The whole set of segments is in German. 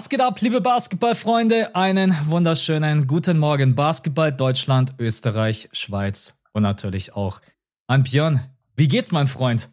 Was geht ab, liebe Basketballfreunde? Einen wunderschönen guten Morgen. Basketball Deutschland, Österreich, Schweiz und natürlich auch an Björn. Wie geht's, mein Freund?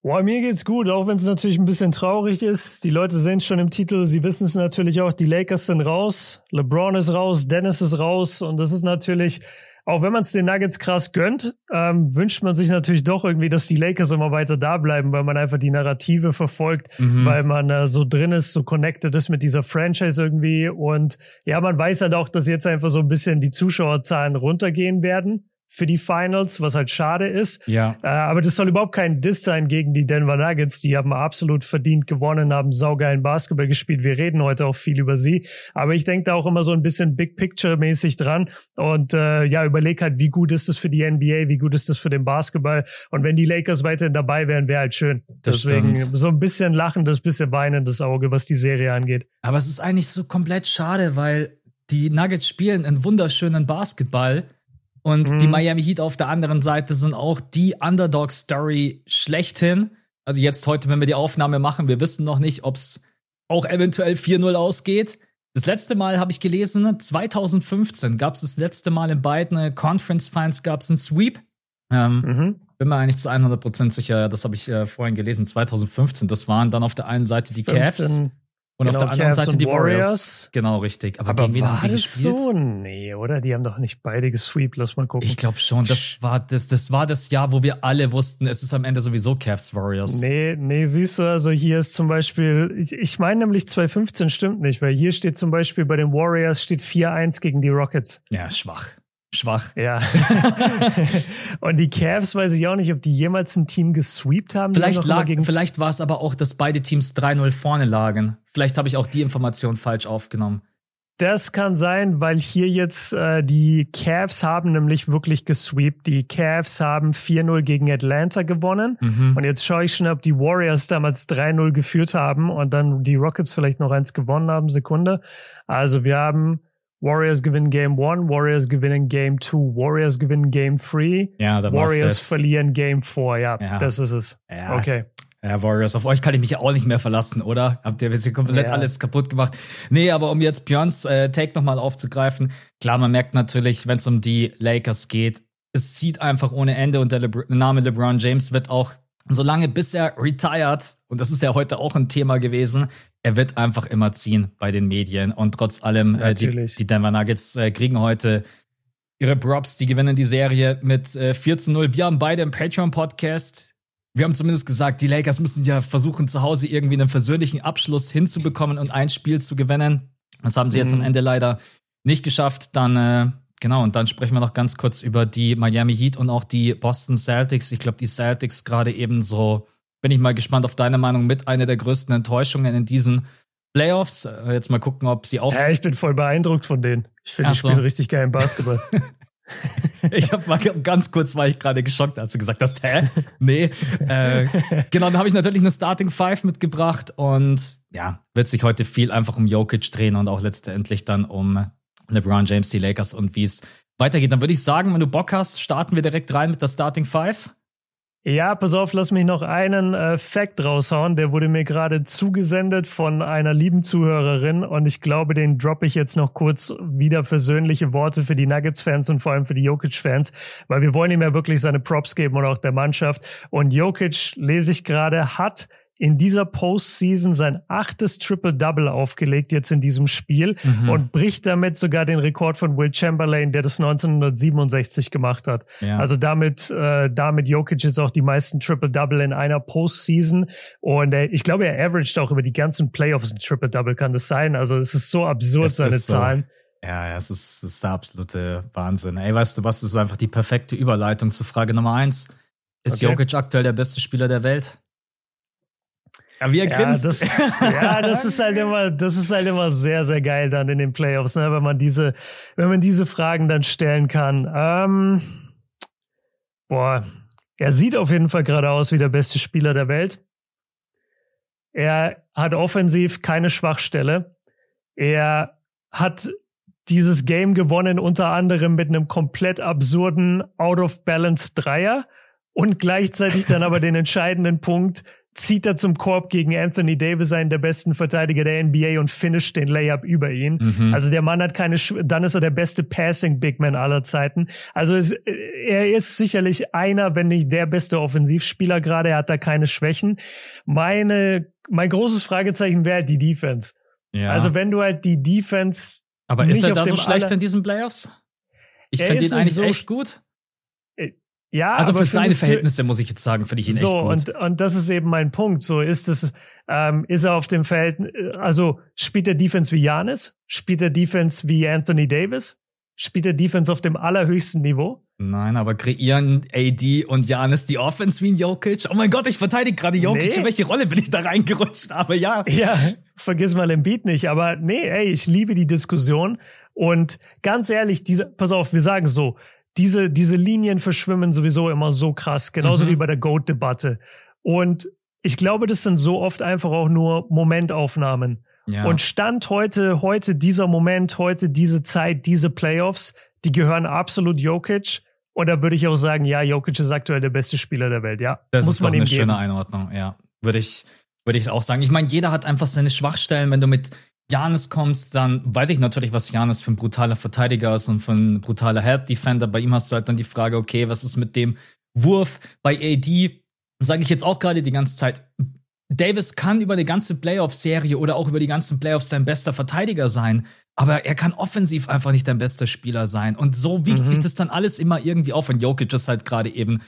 Boah, mir geht's gut, auch wenn es natürlich ein bisschen traurig ist. Die Leute sehen schon im Titel, sie wissen es natürlich auch, die Lakers sind raus, LeBron ist raus, Dennis ist raus und das ist natürlich auch wenn man es den Nuggets krass gönnt, ähm, wünscht man sich natürlich doch irgendwie, dass die Lakers immer weiter da bleiben, weil man einfach die Narrative verfolgt, mhm. weil man äh, so drin ist, so connected ist mit dieser Franchise irgendwie. Und ja, man weiß halt auch, dass jetzt einfach so ein bisschen die Zuschauerzahlen runtergehen werden für die Finals, was halt schade ist. Ja. Äh, aber das soll überhaupt kein Diss sein gegen die Denver Nuggets. Die haben absolut verdient gewonnen, haben saugeilen Basketball gespielt. Wir reden heute auch viel über sie. Aber ich denke da auch immer so ein bisschen Big Picture mäßig dran und äh, ja, überleg halt, wie gut ist das für die NBA, wie gut ist das für den Basketball. Und wenn die Lakers weiterhin dabei wären, wäre halt schön. Das Deswegen stimmt. so ein bisschen lachendes, bisschen weinendes Auge, was die Serie angeht. Aber es ist eigentlich so komplett schade, weil die Nuggets spielen einen wunderschönen Basketball und mhm. die Miami Heat auf der anderen Seite sind auch die Underdog-Story schlechthin. Also jetzt heute, wenn wir die Aufnahme machen, wir wissen noch nicht, ob es auch eventuell 4-0 ausgeht. Das letzte Mal habe ich gelesen, 2015 gab es das letzte Mal in beiden Conference Finals gab es einen Sweep. Ähm, mhm. Bin mir eigentlich zu 100% sicher, das habe ich äh, vorhin gelesen, 2015. Das waren dann auf der einen Seite die 15, Cavs. Und genau, auf der anderen Cavs Seite die Warriors. Warriors. Genau, richtig. Aber, Aber gegen wen haben die gespielt? so? Nee, oder? Die haben doch nicht beide gesweept. Lass mal gucken. Ich glaube schon. Das war das, das war das Jahr, wo wir alle wussten, es ist am Ende sowieso Cavs Warriors. Nee, nee, siehst du, also hier ist zum Beispiel, ich, ich meine nämlich 2015 stimmt nicht, weil hier steht zum Beispiel bei den Warriors steht 4-1 gegen die Rockets. Ja, schwach schwach. Ja. und die Cavs weiß ich auch nicht, ob die jemals ein Team gesweept haben. Vielleicht, lag, vielleicht war es aber auch, dass beide Teams 3-0 vorne lagen. Vielleicht habe ich auch die Information falsch aufgenommen. Das kann sein, weil hier jetzt äh, die Cavs haben nämlich wirklich gesweept. Die Cavs haben 4-0 gegen Atlanta gewonnen. Mhm. Und jetzt schaue ich schon, ob die Warriors damals 3-0 geführt haben und dann die Rockets vielleicht noch eins gewonnen haben. Sekunde. Also wir haben Warriors gewinnen Game 1, Warriors gewinnen Game 2, Warriors gewinnen Game 3, ja, Warriors verlieren Game 4. Ja, ja, das ist es. Ja. Okay. Ja, Warriors, auf euch kann ich mich auch nicht mehr verlassen, oder? Habt ihr jetzt komplett ja. alles kaputt gemacht? Nee, aber um jetzt Björns äh, Take nochmal aufzugreifen, klar, man merkt natürlich, wenn es um die Lakers geht, es zieht einfach ohne Ende und der, Le der Name LeBron James wird auch solange bis er retired, und das ist ja heute auch ein Thema gewesen, er wird einfach immer ziehen bei den Medien. Und trotz allem, äh, die, die, Denver Nuggets äh, kriegen heute ihre Props, die gewinnen die Serie mit äh, 4 zu 0. Wir haben beide im Patreon-Podcast. Wir haben zumindest gesagt, die Lakers müssen ja versuchen, zu Hause irgendwie einen versöhnlichen Abschluss hinzubekommen und ein Spiel zu gewinnen. Das haben sie mhm. jetzt am Ende leider nicht geschafft. Dann, äh, genau, und dann sprechen wir noch ganz kurz über die Miami Heat und auch die Boston Celtics. Ich glaube, die Celtics gerade eben so bin ich mal gespannt auf deine Meinung mit einer der größten Enttäuschungen in diesen Playoffs. Äh, jetzt mal gucken, ob sie auch. Ja, ich bin voll beeindruckt von denen. Ich finde, die so. spielen richtig geil im Basketball. ich habe mal ganz kurz war ich gerade geschockt, als du gesagt hast, hä? Nee. Äh, genau, dann habe ich natürlich eine Starting Five mitgebracht und ja, wird sich heute viel einfach um Jokic drehen und auch letztendlich dann um LeBron James, die Lakers und wie es weitergeht. Dann würde ich sagen, wenn du Bock hast, starten wir direkt rein mit der Starting Five. Ja, pass auf, lass mich noch einen äh, Fact raushauen. Der wurde mir gerade zugesendet von einer lieben Zuhörerin und ich glaube, den droppe ich jetzt noch kurz wieder versöhnliche Worte für die Nuggets-Fans und vor allem für die Jokic-Fans, weil wir wollen ihm ja wirklich seine Props geben und auch der Mannschaft. Und Jokic, lese ich gerade, hat in dieser Postseason sein achtes Triple-Double aufgelegt, jetzt in diesem Spiel, mhm. und bricht damit sogar den Rekord von Will Chamberlain, der das 1967 gemacht hat. Ja. Also damit, äh, damit Jokic jetzt auch die meisten Triple-Double in einer Postseason. Und äh, ich glaube, er averaged auch über die ganzen Playoffs ein Triple-Double, kann das sein? Also es ist so absurd, es seine Zahlen. So. Ja, es ist, es ist der absolute Wahnsinn. Ey, weißt du was, das ist einfach die perfekte Überleitung zu Frage Nummer eins. Ist okay. Jokic aktuell der beste Spieler der Welt? Ja, wie er grinst. Ja das, ja, das ist halt immer, das ist halt immer sehr, sehr geil dann in den Playoffs, ne, wenn man diese, wenn man diese Fragen dann stellen kann. Ähm, boah, er sieht auf jeden Fall gerade aus wie der beste Spieler der Welt. Er hat offensiv keine Schwachstelle. Er hat dieses Game gewonnen, unter anderem mit einem komplett absurden Out of Balance Dreier und gleichzeitig dann aber den entscheidenden Punkt zieht er zum Korb gegen Anthony Davis, einen der besten Verteidiger der NBA und finisht den Layup über ihn. Mhm. Also der Mann hat keine, Sch dann ist er der beste Passing Big Man aller Zeiten. Also es, er ist sicherlich einer, wenn nicht der beste Offensivspieler gerade. Er hat da keine Schwächen. Meine, mein großes Fragezeichen wäre die Defense. Ja. Also wenn du halt die Defense aber ist er da so schlecht in diesen Playoffs? Ich finde ihn eigentlich so echt gut. Ja, also für seine Verhältnisse muss ich jetzt sagen, finde ich ihn so, echt gut. Und, und das ist eben mein Punkt. So ist es, ähm, ist er auf dem Feld, also spielt er Defense wie Janis? Spielt er Defense wie Anthony Davis? Spielt er Defense auf dem allerhöchsten Niveau? Nein, aber kreieren AD und Janis die Offense wie ein Jokic? Oh mein Gott, ich verteidige gerade Jokic. Nee. In welche Rolle bin ich da reingerutscht? Aber ja. Ja, vergiss mal im Beat nicht. Aber nee, ey, ich liebe die Diskussion. Und ganz ehrlich, diese, pass auf, wir sagen so, diese, diese Linien verschwimmen sowieso immer so krass, genauso mhm. wie bei der Goat-Debatte. Und ich glaube, das sind so oft einfach auch nur Momentaufnahmen. Ja. Und Stand heute, heute dieser Moment, heute diese Zeit, diese Playoffs, die gehören absolut Jokic. Und da würde ich auch sagen, ja, Jokic ist aktuell der beste Spieler der Welt, ja. Das Muss ist man doch eine geben. schöne Einordnung, ja. Würde ich, würde ich auch sagen. Ich meine, jeder hat einfach seine Schwachstellen. Wenn du mit Janis kommst, dann weiß ich natürlich, was Janis für ein brutaler Verteidiger ist und für ein brutaler Help-Defender. Bei ihm hast du halt dann die Frage, okay, was ist mit dem Wurf? Bei AD sage ich jetzt auch gerade die ganze Zeit, Davis kann über die ganze Playoff-Serie oder auch über die ganzen Playoffs dein bester Verteidiger sein, aber er kann offensiv einfach nicht dein bester Spieler sein. Und so wiegt mhm. sich das dann alles immer irgendwie auf. Und Jokic ist halt gerade eben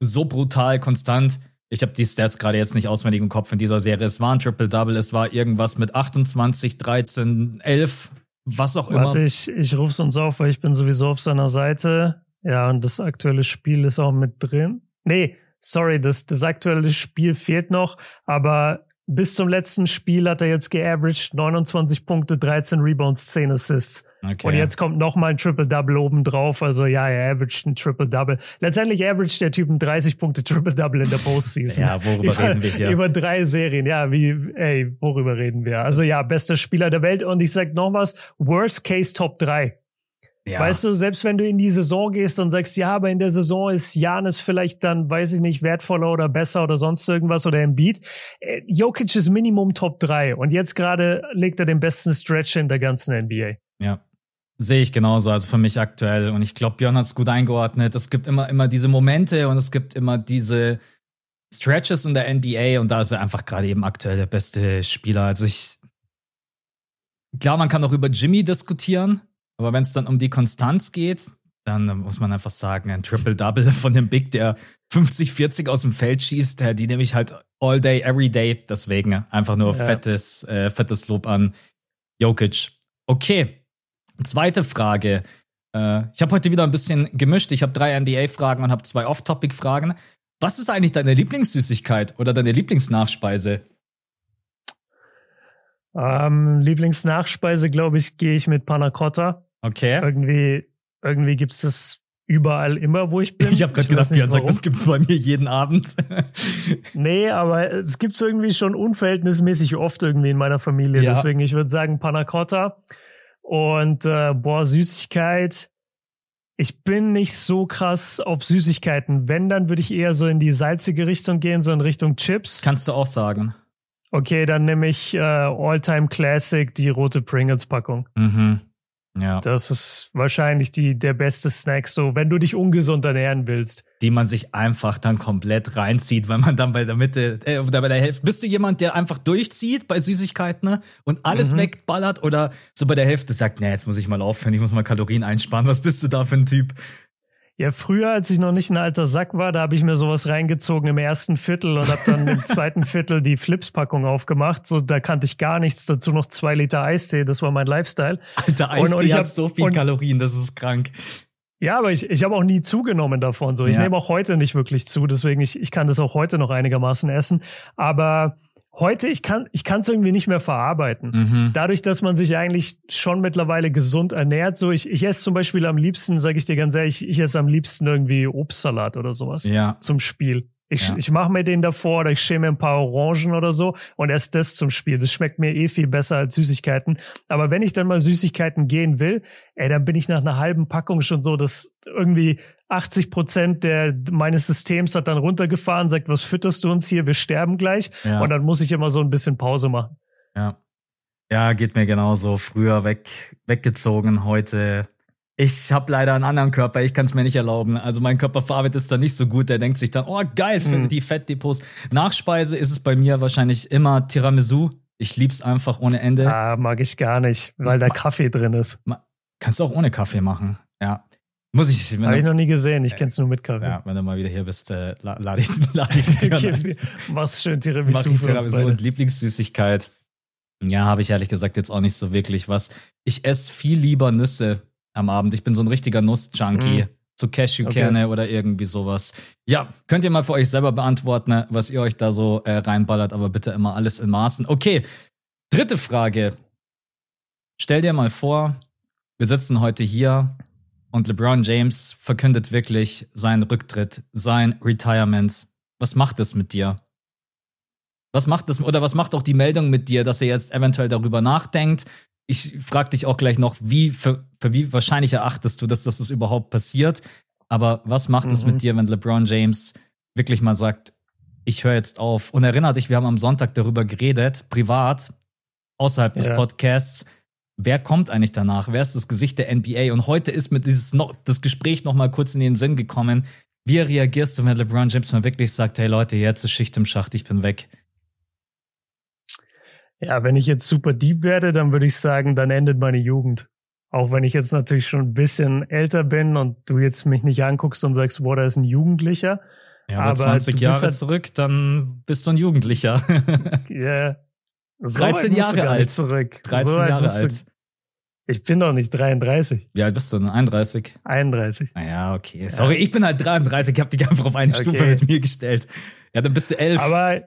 so brutal konstant ich habe die Stats gerade jetzt nicht auswendig im Kopf in dieser Serie. Es war ein Triple-Double, es war irgendwas mit 28, 13, 11, was auch immer. Warte, ich, ich rufe uns auf, weil ich bin sowieso auf seiner Seite. Ja, und das aktuelle Spiel ist auch mit drin. Nee, sorry, das, das aktuelle Spiel fehlt noch, aber bis zum letzten Spiel hat er jetzt geaveraged 29 Punkte, 13 Rebounds, 10 Assists. Okay. Und jetzt kommt noch mal ein Triple-Double oben drauf. Also ja, er averaged ein Triple-Double. Letztendlich averaged der Typ ein 30 Punkte Triple-Double in der Postseason. ja, worüber über, reden wir hier? Über drei Serien. Ja, wie, ey, worüber reden wir? Also ja, bester Spieler der Welt. Und ich sag noch was, Worst Case Top 3. Ja. Weißt du, selbst wenn du in die Saison gehst und sagst, ja, aber in der Saison ist Janis vielleicht dann, weiß ich nicht, wertvoller oder besser oder sonst irgendwas oder im Beat. Äh, Jokic ist Minimum Top 3 und jetzt gerade legt er den besten Stretch in der ganzen NBA. Ja. Sehe ich genauso, also für mich aktuell. Und ich glaube, Björn hat es gut eingeordnet. Es gibt immer, immer diese Momente und es gibt immer diese Stretches in der NBA und da ist er einfach gerade eben aktuell der beste Spieler. Also ich, klar, man kann auch über Jimmy diskutieren, aber wenn es dann um die Konstanz geht, dann muss man einfach sagen, ein Triple-Double von dem Big, der 50, 40 aus dem Feld schießt, die nehme ich halt all day, every day. Deswegen einfach nur ja. fettes, äh, fettes Lob an Jokic. Okay. Zweite Frage. Äh, ich habe heute wieder ein bisschen gemischt. Ich habe drei NBA-Fragen und habe zwei Off-Topic-Fragen. Was ist eigentlich deine Lieblingssüßigkeit oder deine Lieblingsnachspeise? Ähm, Lieblingsnachspeise, glaube ich, gehe ich mit Panna Cotta. Okay. Irgendwie, irgendwie gibt's das überall immer, wo ich bin. Ich habe gerade gedacht, Björn sagt, das gibt's bei mir jeden Abend. nee, aber es gibt's irgendwie schon unverhältnismäßig oft irgendwie in meiner Familie. Ja. Deswegen, ich würde sagen Panna Cotta. Und äh, boah, Süßigkeit. Ich bin nicht so krass auf Süßigkeiten. Wenn, dann würde ich eher so in die salzige Richtung gehen, so in Richtung Chips. Kannst du auch sagen. Okay, dann nehme ich äh, All-Time Classic, die rote Pringles-Packung. Mhm. Ja. Das ist wahrscheinlich die, der beste Snack, so, wenn du dich ungesund ernähren willst. Die man sich einfach dann komplett reinzieht, weil man dann bei der Mitte, äh, oder bei der Hälfte, bist du jemand, der einfach durchzieht bei Süßigkeiten ne? und alles mhm. wegballert oder so bei der Hälfte sagt, nee, jetzt muss ich mal aufhören, ich muss mal Kalorien einsparen. Was bist du da für ein Typ? Ja, früher, als ich noch nicht ein alter Sack war, da habe ich mir sowas reingezogen im ersten Viertel und habe dann im zweiten Viertel die Flips-Packung aufgemacht. So, da kannte ich gar nichts. Dazu noch zwei Liter Eistee. Das war mein Lifestyle. Alter, Eistee und, und hat hab, so viel und, Kalorien, das ist krank. Ja, aber ich, ich habe auch nie zugenommen davon. So, ich ja. nehme auch heute nicht wirklich zu. Deswegen ich, ich kann das auch heute noch einigermaßen essen. Aber heute, ich kann ich kann es irgendwie nicht mehr verarbeiten. Mhm. Dadurch, dass man sich eigentlich schon mittlerweile gesund ernährt. So, ich, ich esse zum Beispiel am liebsten, sage ich dir ganz ehrlich, ich esse am liebsten irgendwie Obstsalat oder sowas ja. zum Spiel. Ich, ja. ich mache mir den davor oder ich schäme ein paar Orangen oder so und esse das zum Spiel. Das schmeckt mir eh viel besser als Süßigkeiten. Aber wenn ich dann mal Süßigkeiten gehen will, ey, dann bin ich nach einer halben Packung schon so, dass irgendwie 80 Prozent der meines Systems hat dann runtergefahren, sagt, was fütterst du uns hier? Wir sterben gleich. Ja. Und dann muss ich immer so ein bisschen Pause machen. Ja. Ja, geht mir genauso. Früher weg, weggezogen, heute ich habe leider einen anderen Körper, ich kann es mir nicht erlauben. Also mein Körper verarbeitet es dann nicht so gut. Der denkt sich dann, oh geil, für mhm. die Fettdepots. Nachspeise ist es bei mir wahrscheinlich immer Tiramisu. Ich lieb's einfach ohne Ende. Ah, mag ich gar nicht, weil da Kaffee drin ist. Kannst du auch ohne Kaffee machen, ja. Muss ich. Habe ich noch nie gesehen, ich kenn's nur mit Kaffee. Ja, wenn du mal wieder hier bist, äh, lade ich, lade ich okay, Machst schön Tiramisu. Mach ich Tiramisu und Lieblingssüßigkeit. Ja, habe ich ehrlich gesagt jetzt auch nicht so wirklich was. Ich esse viel lieber Nüsse am Abend. Ich bin so ein richtiger Nuss-Junkie. Mhm. So Cashewkerne okay. oder irgendwie sowas. Ja, könnt ihr mal für euch selber beantworten, was ihr euch da so äh, reinballert, aber bitte immer alles in Maßen. Okay, dritte Frage. Stell dir mal vor, wir sitzen heute hier und LeBron James verkündet wirklich seinen Rücktritt, sein Retirement. Was macht es mit dir? Was macht das oder was macht auch die Meldung mit dir, dass er jetzt eventuell darüber nachdenkt, ich frage dich auch gleich noch, wie für, für, wie wahrscheinlich erachtest du, dass, dass das überhaupt passiert? Aber was macht mhm. es mit dir, wenn LeBron James wirklich mal sagt, ich höre jetzt auf? Und erinnere dich, wir haben am Sonntag darüber geredet, privat, außerhalb des ja. Podcasts. Wer kommt eigentlich danach? Wer ist das Gesicht der NBA? Und heute ist mir dieses noch, das Gespräch noch mal kurz in den Sinn gekommen. Wie reagierst du, wenn LeBron James mal wirklich sagt, hey Leute, jetzt ist Schicht im Schacht, ich bin weg? Ja, wenn ich jetzt super deep werde, dann würde ich sagen, dann endet meine Jugend. Auch wenn ich jetzt natürlich schon ein bisschen älter bin und du jetzt mich nicht anguckst und sagst, boah, da ist ein Jugendlicher. Ja, aber, aber 20 Jahre halt zurück, dann bist du ein Jugendlicher. Ja. yeah. So 13 Jahre alt. Zurück. 13 so Jahre alt. Ich bin doch nicht 33. Wie alt bist du denn? 31? 31. Ah ja, okay. Sorry, ja. ich bin halt 33. Ich habe dich einfach auf eine okay. Stufe mit mir gestellt. Ja, dann bist du 11. Aber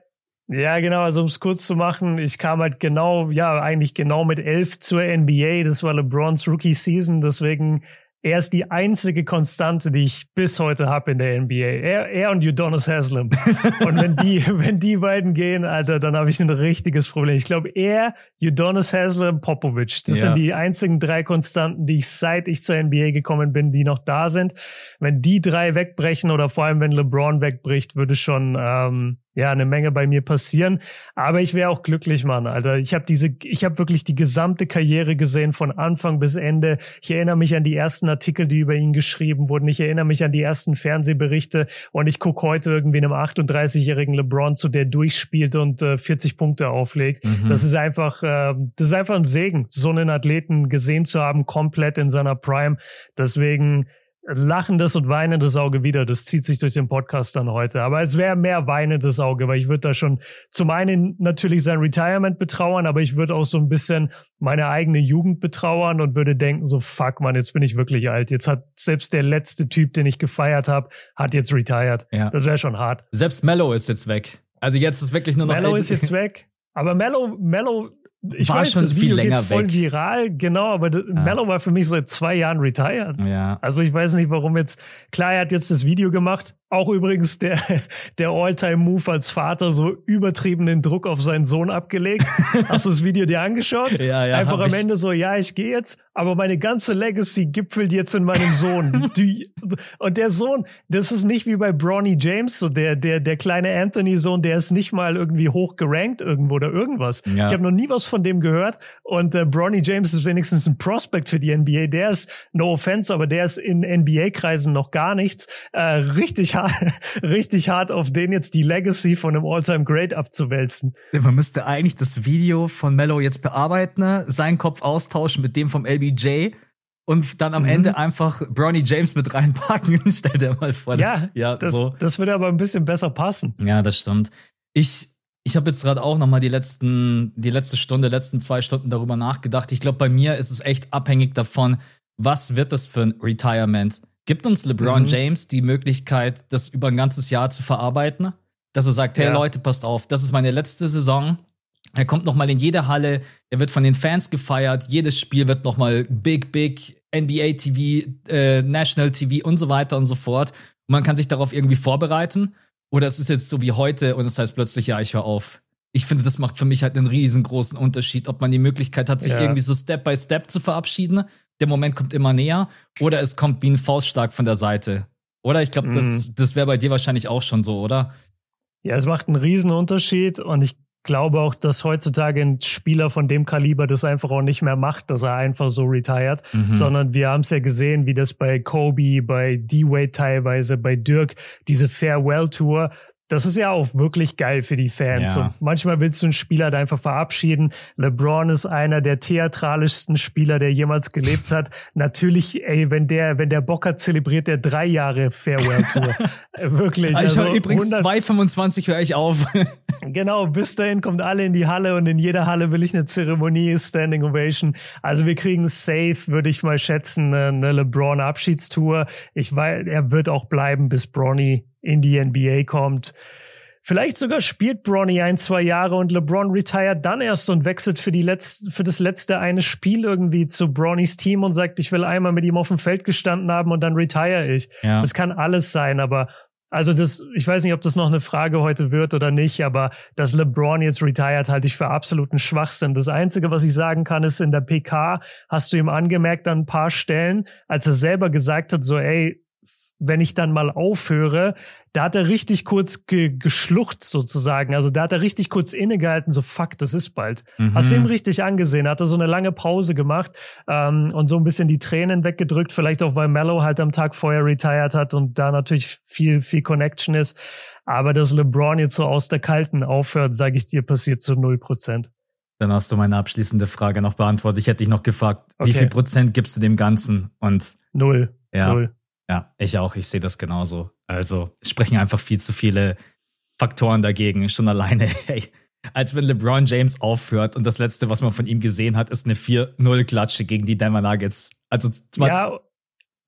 ja, genau. Also um es kurz zu machen, ich kam halt genau, ja, eigentlich genau mit elf zur NBA. Das war LeBrons Rookie Season. Deswegen er ist die einzige Konstante, die ich bis heute habe in der NBA. Er, er und Udonis Haslam. und wenn die, wenn die beiden gehen, Alter, dann habe ich ein richtiges Problem. Ich glaube, er, Udonis Haslam, Popovic. Das ja. sind die einzigen drei Konstanten, die ich seit ich zur NBA gekommen bin, die noch da sind. Wenn die drei wegbrechen oder vor allem wenn LeBron wegbricht, würde schon ähm, ja eine Menge bei mir passieren. Aber ich wäre auch glücklich, Mann, Alter. Ich habe diese, ich habe wirklich die gesamte Karriere gesehen von Anfang bis Ende. Ich erinnere mich an die ersten Artikel, die über ihn geschrieben wurden. Ich erinnere mich an die ersten Fernsehberichte und ich gucke heute irgendwie einem 38-jährigen LeBron zu, der durchspielt und äh, 40 Punkte auflegt. Mhm. Das ist einfach, äh, das ist einfach ein Segen, so einen Athleten gesehen zu haben, komplett in seiner Prime. Deswegen lachendes und weinendes Auge wieder. Das zieht sich durch den Podcast dann heute. Aber es wäre mehr weinendes Auge, weil ich würde da schon zum einen natürlich sein Retirement betrauern, aber ich würde auch so ein bisschen meine eigene Jugend betrauern und würde denken, so fuck man, jetzt bin ich wirklich alt. Jetzt hat selbst der letzte Typ, den ich gefeiert habe, hat jetzt retired. Ja. Das wäre schon hart. Selbst Mello ist jetzt weg. Also jetzt ist wirklich nur noch Mello ist jetzt weg. Aber Mello, Mello ich war weiß, schon das Video viel länger geht voll weg. viral, genau, aber ja. Mello war für mich seit zwei Jahren retired. Ja. Also ich weiß nicht, warum jetzt, klar, er hat jetzt das Video gemacht, auch übrigens der, der All-Time-Move als Vater so übertriebenen Druck auf seinen Sohn abgelegt. Hast du das Video dir angeschaut? Ja, ja. Einfach am ich. Ende so, ja, ich gehe jetzt, aber meine ganze Legacy gipfelt jetzt in meinem Sohn. Die, und der Sohn, das ist nicht wie bei Bronny James, so der, der, der kleine Anthony-Sohn, der ist nicht mal irgendwie hoch gerankt irgendwo oder irgendwas. Ja. Ich habe noch nie was von dem gehört. Und äh, Bronny James ist wenigstens ein Prospect für die NBA. Der ist, no offense, aber der ist in NBA-Kreisen noch gar nichts. Äh, richtig hart richtig hart auf den jetzt die Legacy von einem All-Time Great abzuwälzen. Man müsste eigentlich das Video von Mello jetzt bearbeiten, ne? seinen Kopf austauschen mit dem vom LBJ und dann am mhm. Ende einfach Bronny James mit reinpacken. Stell dir mal vor. Das, ja, ja das, so. das würde aber ein bisschen besser passen. Ja, das stimmt. Ich, ich habe jetzt gerade auch noch mal die letzten, die letzte Stunde, letzten zwei Stunden darüber nachgedacht. Ich glaube, bei mir ist es echt abhängig davon, was wird das für ein Retirement? Gibt uns LeBron mhm. James die Möglichkeit, das über ein ganzes Jahr zu verarbeiten? Dass er sagt, hey ja. Leute, passt auf, das ist meine letzte Saison. Er kommt noch mal in jede Halle, er wird von den Fans gefeiert, jedes Spiel wird noch mal big, big, NBA TV, äh, National TV und so weiter und so fort. Und man kann sich darauf irgendwie vorbereiten. Oder es ist jetzt so wie heute und es das heißt plötzlich, ja, ich höre auf. Ich finde, das macht für mich halt einen riesengroßen Unterschied, ob man die Möglichkeit hat, sich ja. irgendwie so Step by Step zu verabschieden. Der Moment kommt immer näher. Oder es kommt wie ein Faustschlag von der Seite. Oder ich glaube, das, mhm. das wäre bei dir wahrscheinlich auch schon so, oder? Ja, es macht einen riesen Unterschied und ich glaube auch, dass heutzutage ein Spieler von dem Kaliber das einfach auch nicht mehr macht, dass er einfach so retired, mhm. sondern wir haben es ja gesehen, wie das bei Kobe, bei D-Wade teilweise, bei Dirk, diese Farewell Tour, das ist ja auch wirklich geil für die Fans. Ja. Und manchmal willst du einen Spieler da einfach verabschieden. LeBron ist einer der theatralischsten Spieler, der jemals gelebt hat. Natürlich, ey, wenn der, wenn der Bock hat, zelebriert der drei Jahre Farewell Tour. wirklich. Ich also höre übrigens 2,25 höre ich auf. genau, bis dahin kommt alle in die Halle und in jeder Halle will ich eine Zeremonie, Standing Ovation. Also wir kriegen safe, würde ich mal schätzen, eine LeBron Abschiedstour. Ich weiß, er wird auch bleiben, bis Bronny in die NBA kommt. Vielleicht sogar spielt Bronny ein, zwei Jahre und LeBron retired dann erst und wechselt für die letzte, für das letzte eine Spiel irgendwie zu Bronnys Team und sagt, ich will einmal mit ihm auf dem Feld gestanden haben und dann retire ich. Ja. Das kann alles sein, aber also das, ich weiß nicht, ob das noch eine Frage heute wird oder nicht, aber dass LeBron jetzt retired, halte ich für absoluten Schwachsinn. Das Einzige, was ich sagen kann, ist in der PK hast du ihm angemerkt an ein paar Stellen, als er selber gesagt hat, so, ey, wenn ich dann mal aufhöre, da hat er richtig kurz ge geschlucht sozusagen. Also da hat er richtig kurz innegehalten, so fuck, das ist bald. Mhm. Hast du ihm richtig angesehen? Hat er so eine lange Pause gemacht ähm, und so ein bisschen die Tränen weggedrückt, vielleicht auch, weil Mello halt am Tag vorher retired hat und da natürlich viel, viel Connection ist. Aber dass LeBron jetzt so aus der Kalten aufhört, sage ich dir, passiert zu null Prozent. Dann hast du meine abschließende Frage noch beantwortet. Ich hätte dich noch gefragt, okay. wie viel Prozent gibst du dem Ganzen? Und null. Ja. Null. Ja, ich auch. Ich sehe das genauso. Also es sprechen einfach viel zu viele Faktoren dagegen. Schon alleine, hey, als wenn LeBron James aufhört und das letzte, was man von ihm gesehen hat, ist eine 4-0-Klatsche gegen die Denver Nuggets. Also ja,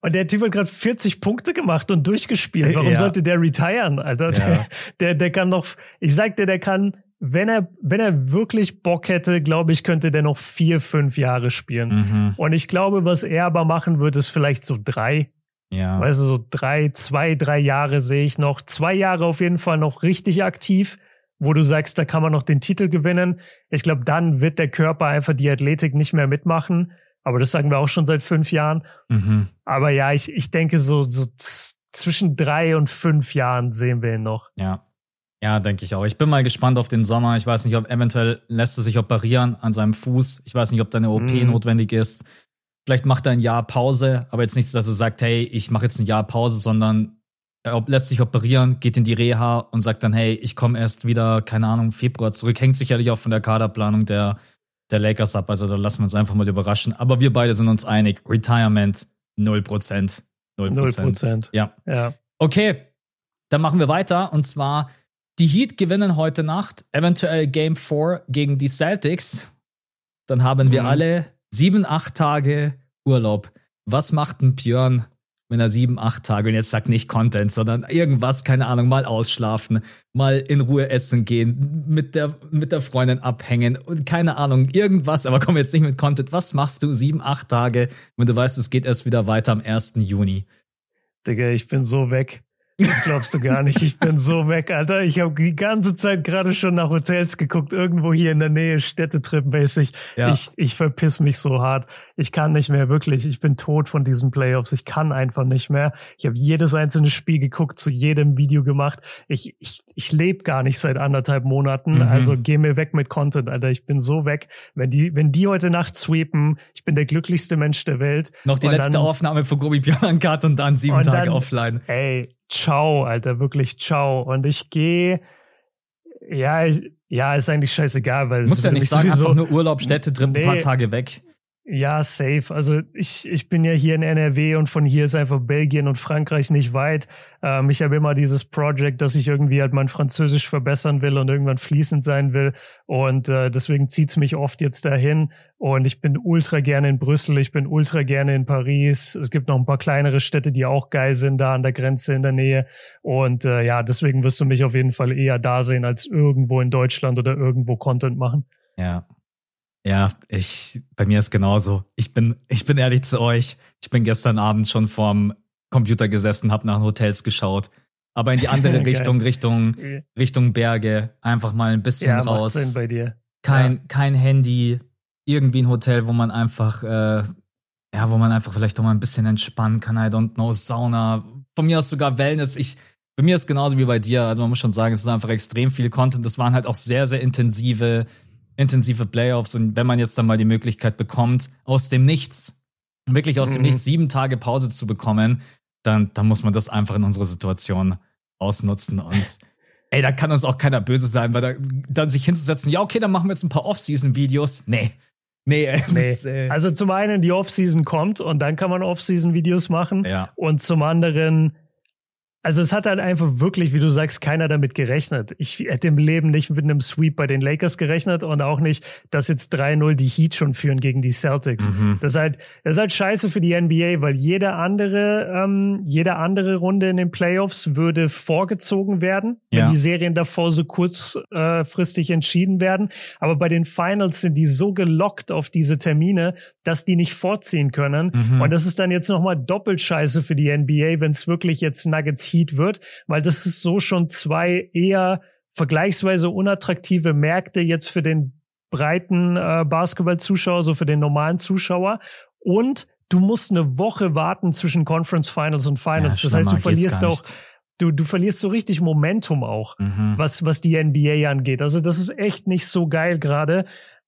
und der Typ hat gerade 40 Punkte gemacht und durchgespielt. Warum ja. sollte der retiren, Alter? Ja. Der, der, der kann noch, ich sag dir, der kann, wenn er, wenn er wirklich Bock hätte, glaube ich, könnte der noch vier, fünf Jahre spielen. Mhm. Und ich glaube, was er aber machen wird, ist vielleicht so drei, ja. Weißt du, so drei, zwei, drei Jahre sehe ich noch. Zwei Jahre auf jeden Fall noch richtig aktiv, wo du sagst, da kann man noch den Titel gewinnen. Ich glaube, dann wird der Körper einfach die Athletik nicht mehr mitmachen. Aber das sagen wir auch schon seit fünf Jahren. Mhm. Aber ja, ich, ich denke, so, so zwischen drei und fünf Jahren sehen wir ihn noch. Ja. Ja, denke ich auch. Ich bin mal gespannt auf den Sommer. Ich weiß nicht, ob eventuell lässt er sich operieren an seinem Fuß. Ich weiß nicht, ob da eine OP mhm. notwendig ist. Vielleicht macht er ein Jahr Pause, aber jetzt nicht, dass er sagt, hey, ich mache jetzt ein Jahr Pause, sondern er lässt sich operieren, geht in die Reha und sagt dann, hey, ich komme erst wieder, keine Ahnung, Februar zurück. Hängt sicherlich auch von der Kaderplanung der, der Lakers ab. Also da lassen wir uns einfach mal überraschen. Aber wir beide sind uns einig. Retirement 0%. 0%. 0%. Ja. ja. Okay, dann machen wir weiter. Und zwar, die Heat gewinnen heute Nacht, eventuell Game 4 gegen die Celtics. Dann haben wir mhm. alle sieben, acht Tage Urlaub. Was macht ein Björn, wenn er sieben, acht Tage, und jetzt sagt nicht Content, sondern irgendwas, keine Ahnung, mal ausschlafen, mal in Ruhe essen gehen, mit der, mit der Freundin abhängen und keine Ahnung, irgendwas, aber komm jetzt nicht mit Content. Was machst du sieben, acht Tage, wenn du weißt, es geht erst wieder weiter am 1. Juni? Digga, ich bin so weg. Das glaubst du gar nicht. Ich bin so weg, Alter. Ich habe die ganze Zeit gerade schon nach Hotels geguckt, irgendwo hier in der Nähe, Städtetrip-mäßig. Ja. Ich, ich verpiss mich so hart. Ich kann nicht mehr, wirklich. Ich bin tot von diesen Playoffs. Ich kann einfach nicht mehr. Ich habe jedes einzelne Spiel geguckt, zu jedem Video gemacht. Ich, ich, ich lebe gar nicht seit anderthalb Monaten. Mhm. Also geh mir weg mit Content, Alter. Ich bin so weg. Wenn die, wenn die heute Nacht sweepen, ich bin der glücklichste Mensch der Welt. Noch die letzte dann, Aufnahme von Gobi Björn und dann sieben Tage dann, offline. Ey, ciao, Alter, wirklich ciao. Und ich gehe, ja, ich, ja, ist eigentlich scheißegal, weil Muss ja nicht sagen, sowieso, einfach nur Urlaub, Städtetrip, nee, ein paar Tage weg. Ja, safe. Also ich, ich bin ja hier in NRW und von hier ist einfach Belgien und Frankreich nicht weit. Ähm, ich habe immer dieses Project, dass ich irgendwie halt mein Französisch verbessern will und irgendwann fließend sein will. Und äh, deswegen zieht's mich oft jetzt dahin. Und ich bin ultra gerne in Brüssel, ich bin ultra gerne in Paris. Es gibt noch ein paar kleinere Städte, die auch geil sind, da an der Grenze in der Nähe. Und äh, ja, deswegen wirst du mich auf jeden Fall eher da sehen, als irgendwo in Deutschland oder irgendwo Content machen. Ja, ja, ich, bei mir ist genauso. Ich bin, ich bin ehrlich zu euch. Ich bin gestern Abend schon vorm Computer gesessen, hab nach Hotels geschaut. aber in die andere Richtung, Richtung, Richtung Berge. Einfach mal ein bisschen ja, raus. Sinn bei dir. Kein, ja. kein Handy, irgendwie ein Hotel, wo man einfach, äh, ja, wo man einfach vielleicht auch mal ein bisschen entspannen kann. I don't know, Sauna. Von mir aus sogar Wellness. Ich, bei mir ist genauso wie bei dir. Also man muss schon sagen, es ist einfach extrem viel Content. Das waren halt auch sehr, sehr intensive, intensive Playoffs. Und wenn man jetzt dann mal die Möglichkeit bekommt, aus dem Nichts, wirklich aus mhm. dem Nichts sieben Tage Pause zu bekommen, dann, dann muss man das einfach in unserer Situation ausnutzen und ey, da kann uns auch keiner böse sein, weil da, dann sich hinzusetzen, ja, okay, dann machen wir jetzt ein paar Off-Season-Videos. Nee. Nee, nee. Ist, äh also zum einen die Off-Season kommt und dann kann man Off-Season-Videos machen. Ja. Und zum anderen also es hat halt einfach wirklich, wie du sagst, keiner damit gerechnet. Ich hätte im Leben nicht mit einem Sweep bei den Lakers gerechnet und auch nicht, dass jetzt 3-0 die Heat schon führen gegen die Celtics. Mhm. Das, ist halt, das ist halt scheiße für die NBA, weil jede andere, ähm, jede andere Runde in den Playoffs würde vorgezogen werden, wenn ja. die Serien davor so kurzfristig äh, entschieden werden. Aber bei den Finals sind die so gelockt auf diese Termine, dass die nicht vorziehen können. Mhm. Und das ist dann jetzt nochmal doppelt scheiße für die NBA, wenn es wirklich jetzt Nuggets Heat wird, weil das ist so schon zwei eher vergleichsweise unattraktive Märkte jetzt für den breiten äh, Basketball-Zuschauer, so für den normalen Zuschauer. Und du musst eine Woche warten zwischen Conference Finals und Finals. Ja, das heißt, du verlierst auch du, du verlierst so richtig Momentum auch, mhm. was, was die NBA angeht. Also das ist echt nicht so geil gerade.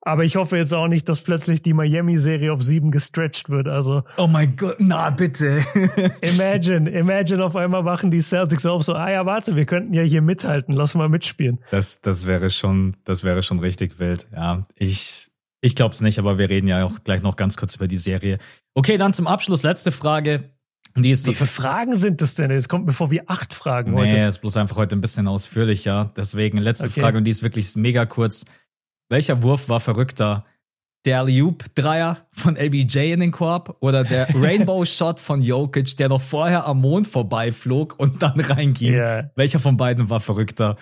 Aber ich hoffe jetzt auch nicht, dass plötzlich die Miami-Serie auf sieben gestretched wird. Also. Oh mein Gott, na bitte. imagine, imagine auf einmal machen die Celtics auch so, ah ja, warte, wir könnten ja hier mithalten, lass mal mitspielen. Das, das wäre schon, das wäre schon richtig wild. Ja, ich, ich glaub's nicht, aber wir reden ja auch gleich noch ganz kurz über die Serie. Okay, dann zum Abschluss letzte Frage. Die ist Wie viele Fragen sind das denn? Es kommt mir vor wie acht Fragen nee, heute. Nee, ist bloß einfach heute ein bisschen ausführlicher. Deswegen letzte okay. Frage und die ist wirklich mega kurz. Welcher Wurf war verrückter? Der Loop-Dreier von LBJ in den Korb oder der Rainbow-Shot von Jokic, der noch vorher am Mond vorbeiflog und dann reinging? Yeah. Welcher von beiden war verrückter?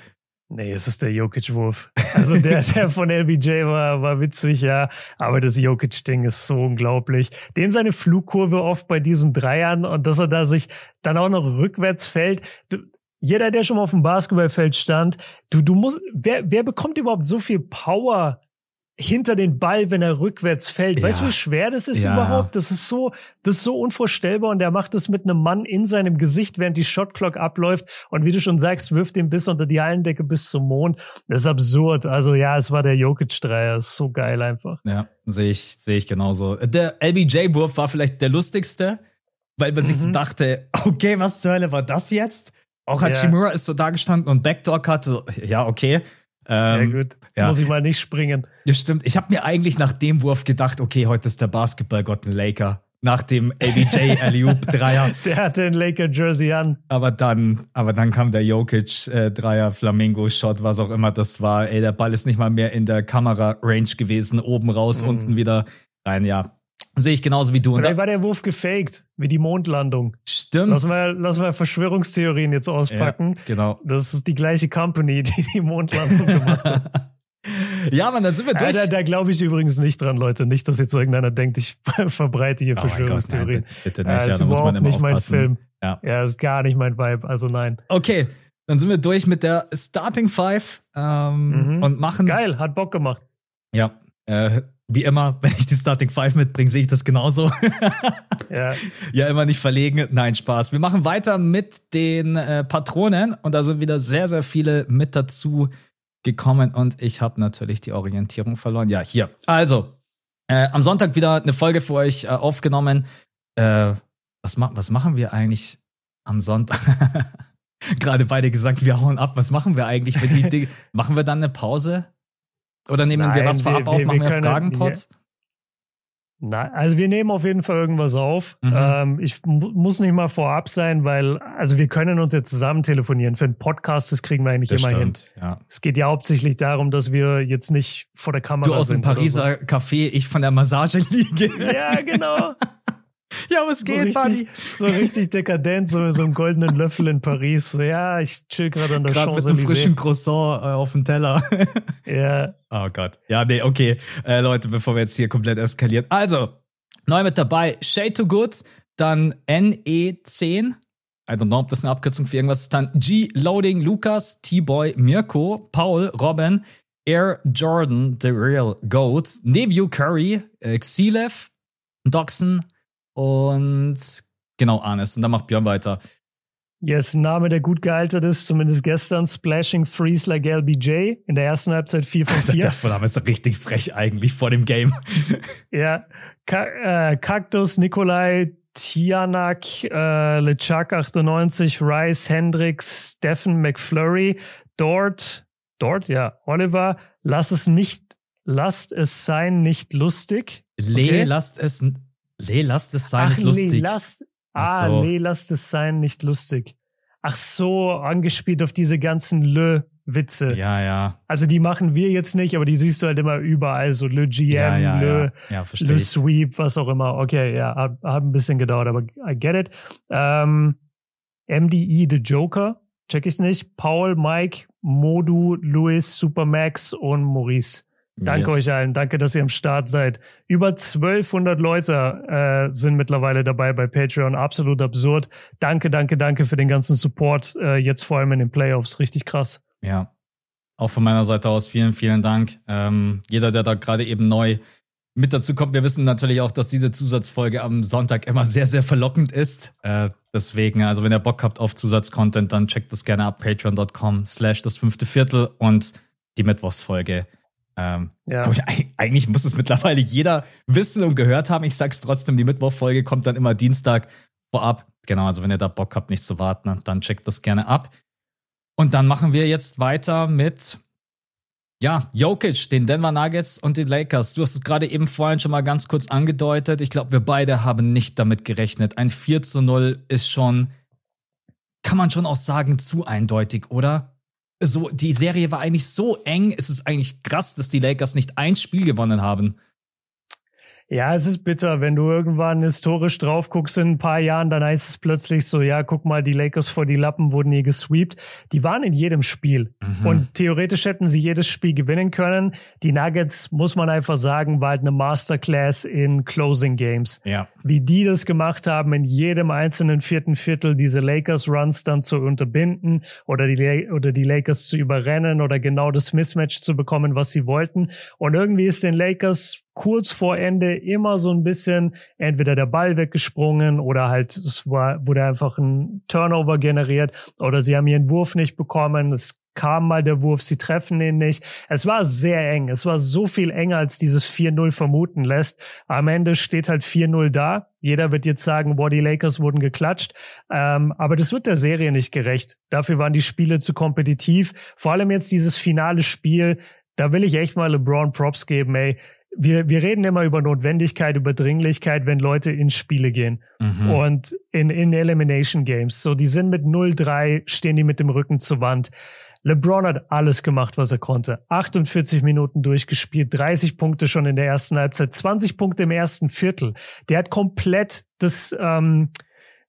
Nee, es ist der Jokic-Wurf. Also der, der von LBJ war, war witzig, ja. Aber das Jokic-Ding ist so unglaublich. Den seine Flugkurve oft bei diesen Dreiern und dass er da sich dann auch noch rückwärts fällt. Jeder, der schon mal auf dem Basketballfeld stand, du, du musst, wer, wer bekommt überhaupt so viel Power hinter den Ball, wenn er rückwärts fällt. Ja. Weißt du, wie schwer das ist ja. überhaupt? Das ist so, das ist so unvorstellbar und der macht es mit einem Mann in seinem Gesicht, während die Shotclock abläuft und wie du schon sagst, wirft ihn bis unter die Hallendecke bis zum Mond. Das ist absurd. Also ja, es war der Jokic-Dreier. ist so geil einfach. Ja, sehe ich, sehe ich genauso. Der LBJ-Wurf war vielleicht der lustigste, weil man mhm. sich so mhm. dachte, okay, was zur Hölle war das jetzt? Auch Hachimura yeah. ist so da gestanden und Backdoor hatte, ja, okay. Ähm, ja, gut. Ja. Muss ich mal nicht springen. Ja, stimmt. Ich habe mir eigentlich nach dem Wurf gedacht, okay, heute ist der Basketballgott ein Laker. Nach dem LBJ Alley-Oop Dreier. der hatte ein Laker Jersey an. Aber dann, aber dann kam der Jokic äh, Dreier Flamingo Shot, was auch immer das war. Ey, der Ball ist nicht mal mehr in der Kamera Range gewesen, oben raus, mm. unten wieder rein. Ja, Sehe ich genauso wie du. Vielleicht war der Wurf gefaked, wie die Mondlandung. Stimmt. Lass mal, lass mal Verschwörungstheorien jetzt auspacken. Ja, genau. Das ist die gleiche Company, die die Mondlandung gemacht hat. ja, man, dann sind wir durch. Ja, da, da glaube ich übrigens nicht dran, Leute. Nicht, dass jetzt irgendeiner denkt, ich verbreite hier oh Verschwörungstheorien. Gott, nein, bitte nicht, ja, ja, da muss man immer nicht aufpassen. mein Film. Ja. ja, ist gar nicht mein Vibe, also nein. Okay, dann sind wir durch mit der Starting Five ähm, mhm. und machen. Geil, hat Bock gemacht. Ja, äh, wie immer, wenn ich die Starting Five mitbringe, sehe ich das genauso. ja. ja, immer nicht verlegen. Nein, Spaß. Wir machen weiter mit den äh, Patronen und da sind wieder sehr, sehr viele mit dazu gekommen und ich habe natürlich die Orientierung verloren. Ja, hier. Also, äh, am Sonntag wieder eine Folge für euch äh, aufgenommen. Äh, was, ma was machen wir eigentlich am Sonntag? Gerade beide gesagt, wir hauen ab. Was machen wir eigentlich? Die, die, machen wir dann eine Pause? Oder nehmen Nein, wir was vorab wir, auf? Machen wir, wir Fragenpots? Nein, also wir nehmen auf jeden Fall irgendwas auf. Mhm. Ähm, ich muss nicht mal vorab sein, weil, also wir können uns jetzt zusammen telefonieren. Für einen Podcast, das kriegen wir eigentlich das immer stimmt, hin. Ja. Es geht ja hauptsächlich darum, dass wir jetzt nicht vor der Kamera sind. Du aus dem Pariser so. Café, ich von der Massage liege. Ja, genau. Ja, was so geht, richtig, Buddy? So richtig dekadent, so so einen goldenen Löffel in Paris. So, ja, ich chill gerade an der Gerade mit einem frischen Croissant äh, auf dem Teller. Ja. Oh Gott. Ja, nee, okay. Äh, Leute, bevor wir jetzt hier komplett eskalieren. Also, neu mit dabei, Shade to Good, dann NE10, I don't know, ob das eine Abkürzung für irgendwas ist. Dann G, Loading, Lukas, T-Boy, Mirko, Paul, Robin, Air Jordan, The Real Goat, Nebio Curry, äh, Xilev, Doxen und genau Arnes. Und dann macht Björn weiter. Yes, ein Name, der gut gealtert ist, zumindest gestern. Splashing Freeze like LBJ in der ersten Halbzeit 4 von 4. Der Name ist richtig frech eigentlich vor dem Game. ja, Ka äh, Cactus, Nikolai, Tianak, äh, LeChuck 98, Rice, Hendricks, Stephen McFlurry, Dort, Dort, ja, Oliver, lass es nicht, lasst es sein, nicht lustig. Okay? Le, lasst es, Le, lasst es sein, Ach, nicht lustig. Le, lasst, Ah, so. nee, lasst es sein, nicht lustig. Ach so, angespielt auf diese ganzen Le-Witze. Ja, ja. Also die machen wir jetzt nicht, aber die siehst du halt immer überall. So Le GM, ja, ja, Le, ja. Le Sweep, was auch immer. Okay, ja, hat, hat ein bisschen gedauert, aber I get it. Ähm, MDE The Joker, check ich's nicht. Paul, Mike, Modu, Louis, Supermax und Maurice. Danke yes. euch allen. Danke, dass ihr am Start seid. Über 1200 Leute äh, sind mittlerweile dabei bei Patreon. Absolut absurd. Danke, danke, danke für den ganzen Support. Äh, jetzt vor allem in den Playoffs. Richtig krass. Ja. Auch von meiner Seite aus vielen, vielen Dank. Ähm, jeder, der da gerade eben neu mit dazu kommt. Wir wissen natürlich auch, dass diese Zusatzfolge am Sonntag immer sehr, sehr verlockend ist. Äh, deswegen, also wenn ihr Bock habt auf Zusatzcontent, dann checkt das gerne ab. Patreon.com slash das fünfte Viertel und die Mittwochsfolge ähm, ja. ich, eigentlich muss es mittlerweile jeder wissen und gehört haben. Ich sag's trotzdem, die Mittwochfolge kommt dann immer Dienstag vorab. Genau, also wenn ihr da Bock habt, nicht zu warten, dann checkt das gerne ab. Und dann machen wir jetzt weiter mit, ja, Jokic, den Denver Nuggets und den Lakers. Du hast es gerade eben vorhin schon mal ganz kurz angedeutet. Ich glaube, wir beide haben nicht damit gerechnet. Ein 4 zu 0 ist schon, kann man schon auch sagen, zu eindeutig, oder? So, die Serie war eigentlich so eng, es ist eigentlich krass, dass die Lakers nicht ein Spiel gewonnen haben. Ja, es ist bitter, wenn du irgendwann historisch drauf guckst in ein paar Jahren, dann heißt es plötzlich so, ja, guck mal, die Lakers vor die Lappen wurden nie gesweept. Die waren in jedem Spiel. Mhm. Und theoretisch hätten sie jedes Spiel gewinnen können. Die Nuggets, muss man einfach sagen, war halt eine Masterclass in Closing Games. Ja. Wie die das gemacht haben, in jedem einzelnen vierten Viertel diese Lakers-Runs dann zu unterbinden oder die, oder die Lakers zu überrennen oder genau das Mismatch zu bekommen, was sie wollten. Und irgendwie ist den Lakers kurz vor Ende immer so ein bisschen entweder der Ball weggesprungen oder halt es war, wurde einfach ein Turnover generiert oder sie haben ihren Wurf nicht bekommen. Es kam mal der Wurf, sie treffen ihn nicht. Es war sehr eng. Es war so viel enger, als dieses 4-0 vermuten lässt. Am Ende steht halt 4-0 da. Jeder wird jetzt sagen, boah, die Lakers wurden geklatscht. Ähm, aber das wird der Serie nicht gerecht. Dafür waren die Spiele zu kompetitiv. Vor allem jetzt dieses finale Spiel. Da will ich echt mal LeBron Props geben, ey wir, wir reden immer über Notwendigkeit, über Dringlichkeit, wenn Leute in Spiele gehen. Mhm. Und in, in Elimination Games. So, die sind mit 0-3, stehen die mit dem Rücken zur Wand. LeBron hat alles gemacht, was er konnte. 48 Minuten durchgespielt, 30 Punkte schon in der ersten Halbzeit, 20 Punkte im ersten Viertel. Der hat komplett das, ähm,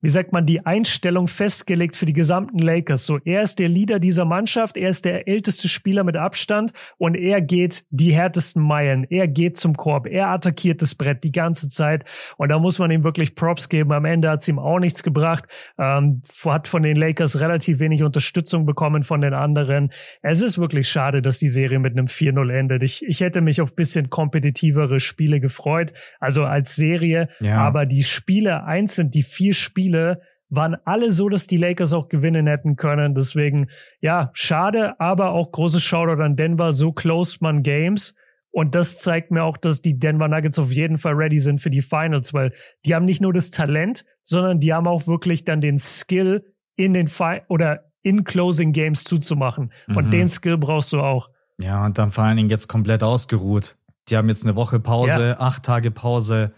wie sagt man, die Einstellung festgelegt für die gesamten Lakers. So, er ist der Leader dieser Mannschaft, er ist der älteste Spieler mit Abstand und er geht die härtesten Meilen. Er geht zum Korb, er attackiert das Brett die ganze Zeit und da muss man ihm wirklich Props geben. Am Ende hat es ihm auch nichts gebracht, ähm, hat von den Lakers relativ wenig Unterstützung bekommen von den anderen. Es ist wirklich schade, dass die Serie mit einem 4-0 endet. Ich, ich hätte mich auf bisschen kompetitivere Spiele gefreut, also als Serie, ja. aber die Spiele einzeln, die vier Spiele Spiele waren alle so, dass die Lakers auch gewinnen hätten können. Deswegen, ja, schade, aber auch großes Shoutout an Denver. So closed man Games. Und das zeigt mir auch, dass die Denver Nuggets auf jeden Fall ready sind für die Finals, weil die haben nicht nur das Talent, sondern die haben auch wirklich dann den Skill in den Fi oder in Closing Games zuzumachen. Mhm. Und den Skill brauchst du auch. Ja, und dann vor allen Dingen jetzt komplett ausgeruht. Die haben jetzt eine Woche Pause, ja. acht Tage Pause.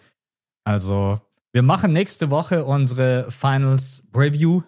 Also wir machen nächste Woche unsere Finals Review.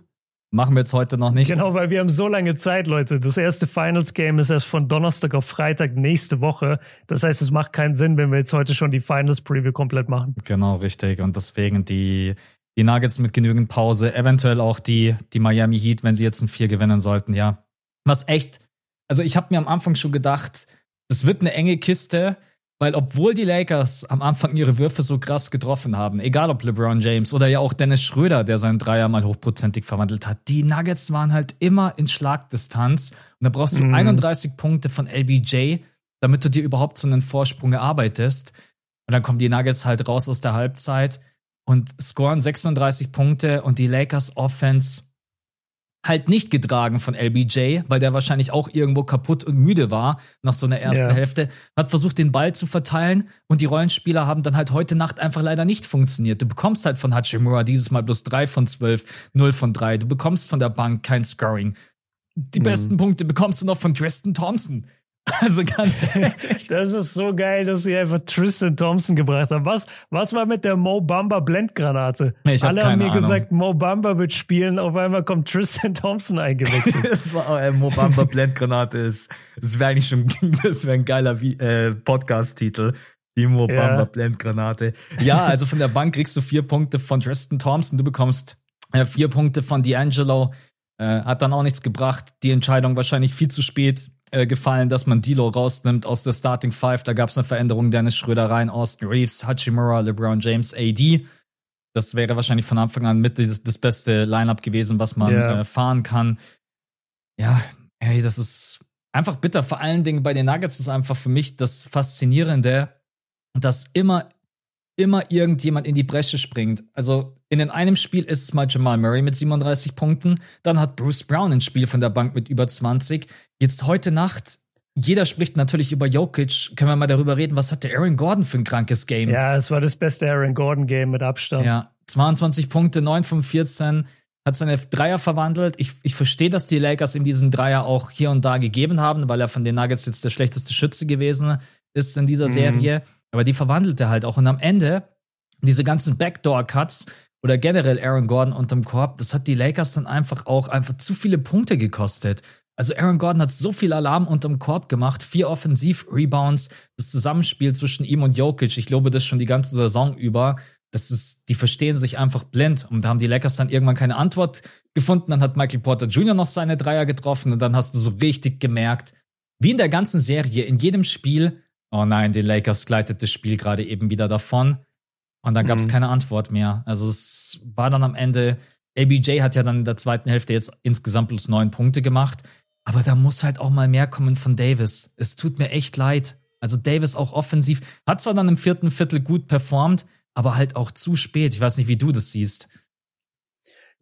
Machen wir jetzt heute noch nicht. Genau, weil wir haben so lange Zeit, Leute. Das erste Finals Game ist erst von Donnerstag auf Freitag nächste Woche. Das heißt, es macht keinen Sinn, wenn wir jetzt heute schon die Finals Preview komplett machen. Genau, richtig. Und deswegen die, die Nuggets mit genügend Pause, eventuell auch die, die Miami Heat, wenn sie jetzt ein Vier gewinnen sollten, ja. Was echt, also ich habe mir am Anfang schon gedacht, das wird eine enge Kiste Weil obwohl die Lakers am Anfang ihre Würfe so krass getroffen haben, egal ob LeBron James oder ja auch Dennis Schröder, der seinen Dreier mal hochprozentig verwandelt hat, die Nuggets waren halt immer in Schlagdistanz. Und da brauchst du mhm. 31 Punkte von LBJ, damit du dir überhaupt so einen Vorsprung erarbeitest. Und dann kommen die Nuggets halt raus aus der Halbzeit und scoren 36 Punkte und die Lakers Offense halt nicht getragen von LBJ, weil der wahrscheinlich auch irgendwo kaputt und müde war nach so einer ersten yeah. Hälfte, hat versucht, den Ball zu verteilen und die Rollenspieler haben dann halt heute Nacht einfach leider nicht funktioniert. Du bekommst halt von Hachimura dieses Mal bloß 3 von 12, 0 von 3. Du bekommst von der Bank kein Scoring. Die mhm. besten Punkte bekommst du noch von Tristan Thompson. Also ganz ehrlich. Das ist so geil, dass sie einfach Tristan Thompson gebracht haben. Was, was war mit der Mo Bamba Blendgranate? Ich hab Alle haben mir Ahnung. gesagt, Mo Bamba wird spielen, auf einmal kommt Tristan Thompson eingewechselt. das war äh, Mo Bamba Blendgranate ist, das wäre eigentlich schon, das wäre ein geiler äh, Podcast-Titel. Die Mo Bamba ja. Blendgranate. Ja, also von der Bank kriegst du vier Punkte von Tristan Thompson, du bekommst äh, vier Punkte von D'Angelo. Äh, hat dann auch nichts gebracht. Die Entscheidung wahrscheinlich viel zu spät äh, gefallen, dass man Dilo rausnimmt aus der Starting Five. Da gab es eine Veränderung. Dennis Schröder rein, Austin Reeves, Hachimura, LeBron James, AD. Das wäre wahrscheinlich von Anfang an mit das, das beste Lineup gewesen, was man yeah. äh, fahren kann. Ja, hey, das ist einfach bitter. Vor allen Dingen bei den Nuggets ist einfach für mich das Faszinierende, dass immer immer irgendjemand in die Bresche springt. Also in den einem Spiel ist es mal Jamal Murray mit 37 Punkten, dann hat Bruce Brown ein Spiel von der Bank mit über 20. Jetzt heute Nacht, jeder spricht natürlich über Jokic. Können wir mal darüber reden, was hatte Aaron Gordon für ein krankes Game? Ja, es war das beste Aaron Gordon Game mit Abstand. Ja, 22 Punkte, 9 von 14, hat seine Dreier verwandelt. Ich, ich verstehe, dass die Lakers ihm diesen Dreier auch hier und da gegeben haben, weil er von den Nuggets jetzt der schlechteste Schütze gewesen ist in dieser mhm. Serie. Aber die verwandelt er halt auch. Und am Ende, diese ganzen Backdoor-Cuts oder generell Aaron Gordon unterm Korb, das hat die Lakers dann einfach auch einfach zu viele Punkte gekostet. Also Aaron Gordon hat so viel Alarm unterm Korb gemacht, vier Offensiv-Rebounds, das Zusammenspiel zwischen ihm und Jokic, ich glaube das schon die ganze Saison über, das ist, die verstehen sich einfach blind. Und da haben die Lakers dann irgendwann keine Antwort gefunden. Dann hat Michael Porter Jr. noch seine Dreier getroffen und dann hast du so richtig gemerkt, wie in der ganzen Serie, in jedem Spiel, oh nein, den Lakers gleitet das Spiel gerade eben wieder davon. Und dann gab es mhm. keine Antwort mehr. Also es war dann am Ende, ABJ hat ja dann in der zweiten Hälfte jetzt insgesamt plus neun Punkte gemacht. Aber da muss halt auch mal mehr kommen von Davis. Es tut mir echt leid. Also Davis auch offensiv hat zwar dann im vierten Viertel gut performt, aber halt auch zu spät. Ich weiß nicht, wie du das siehst.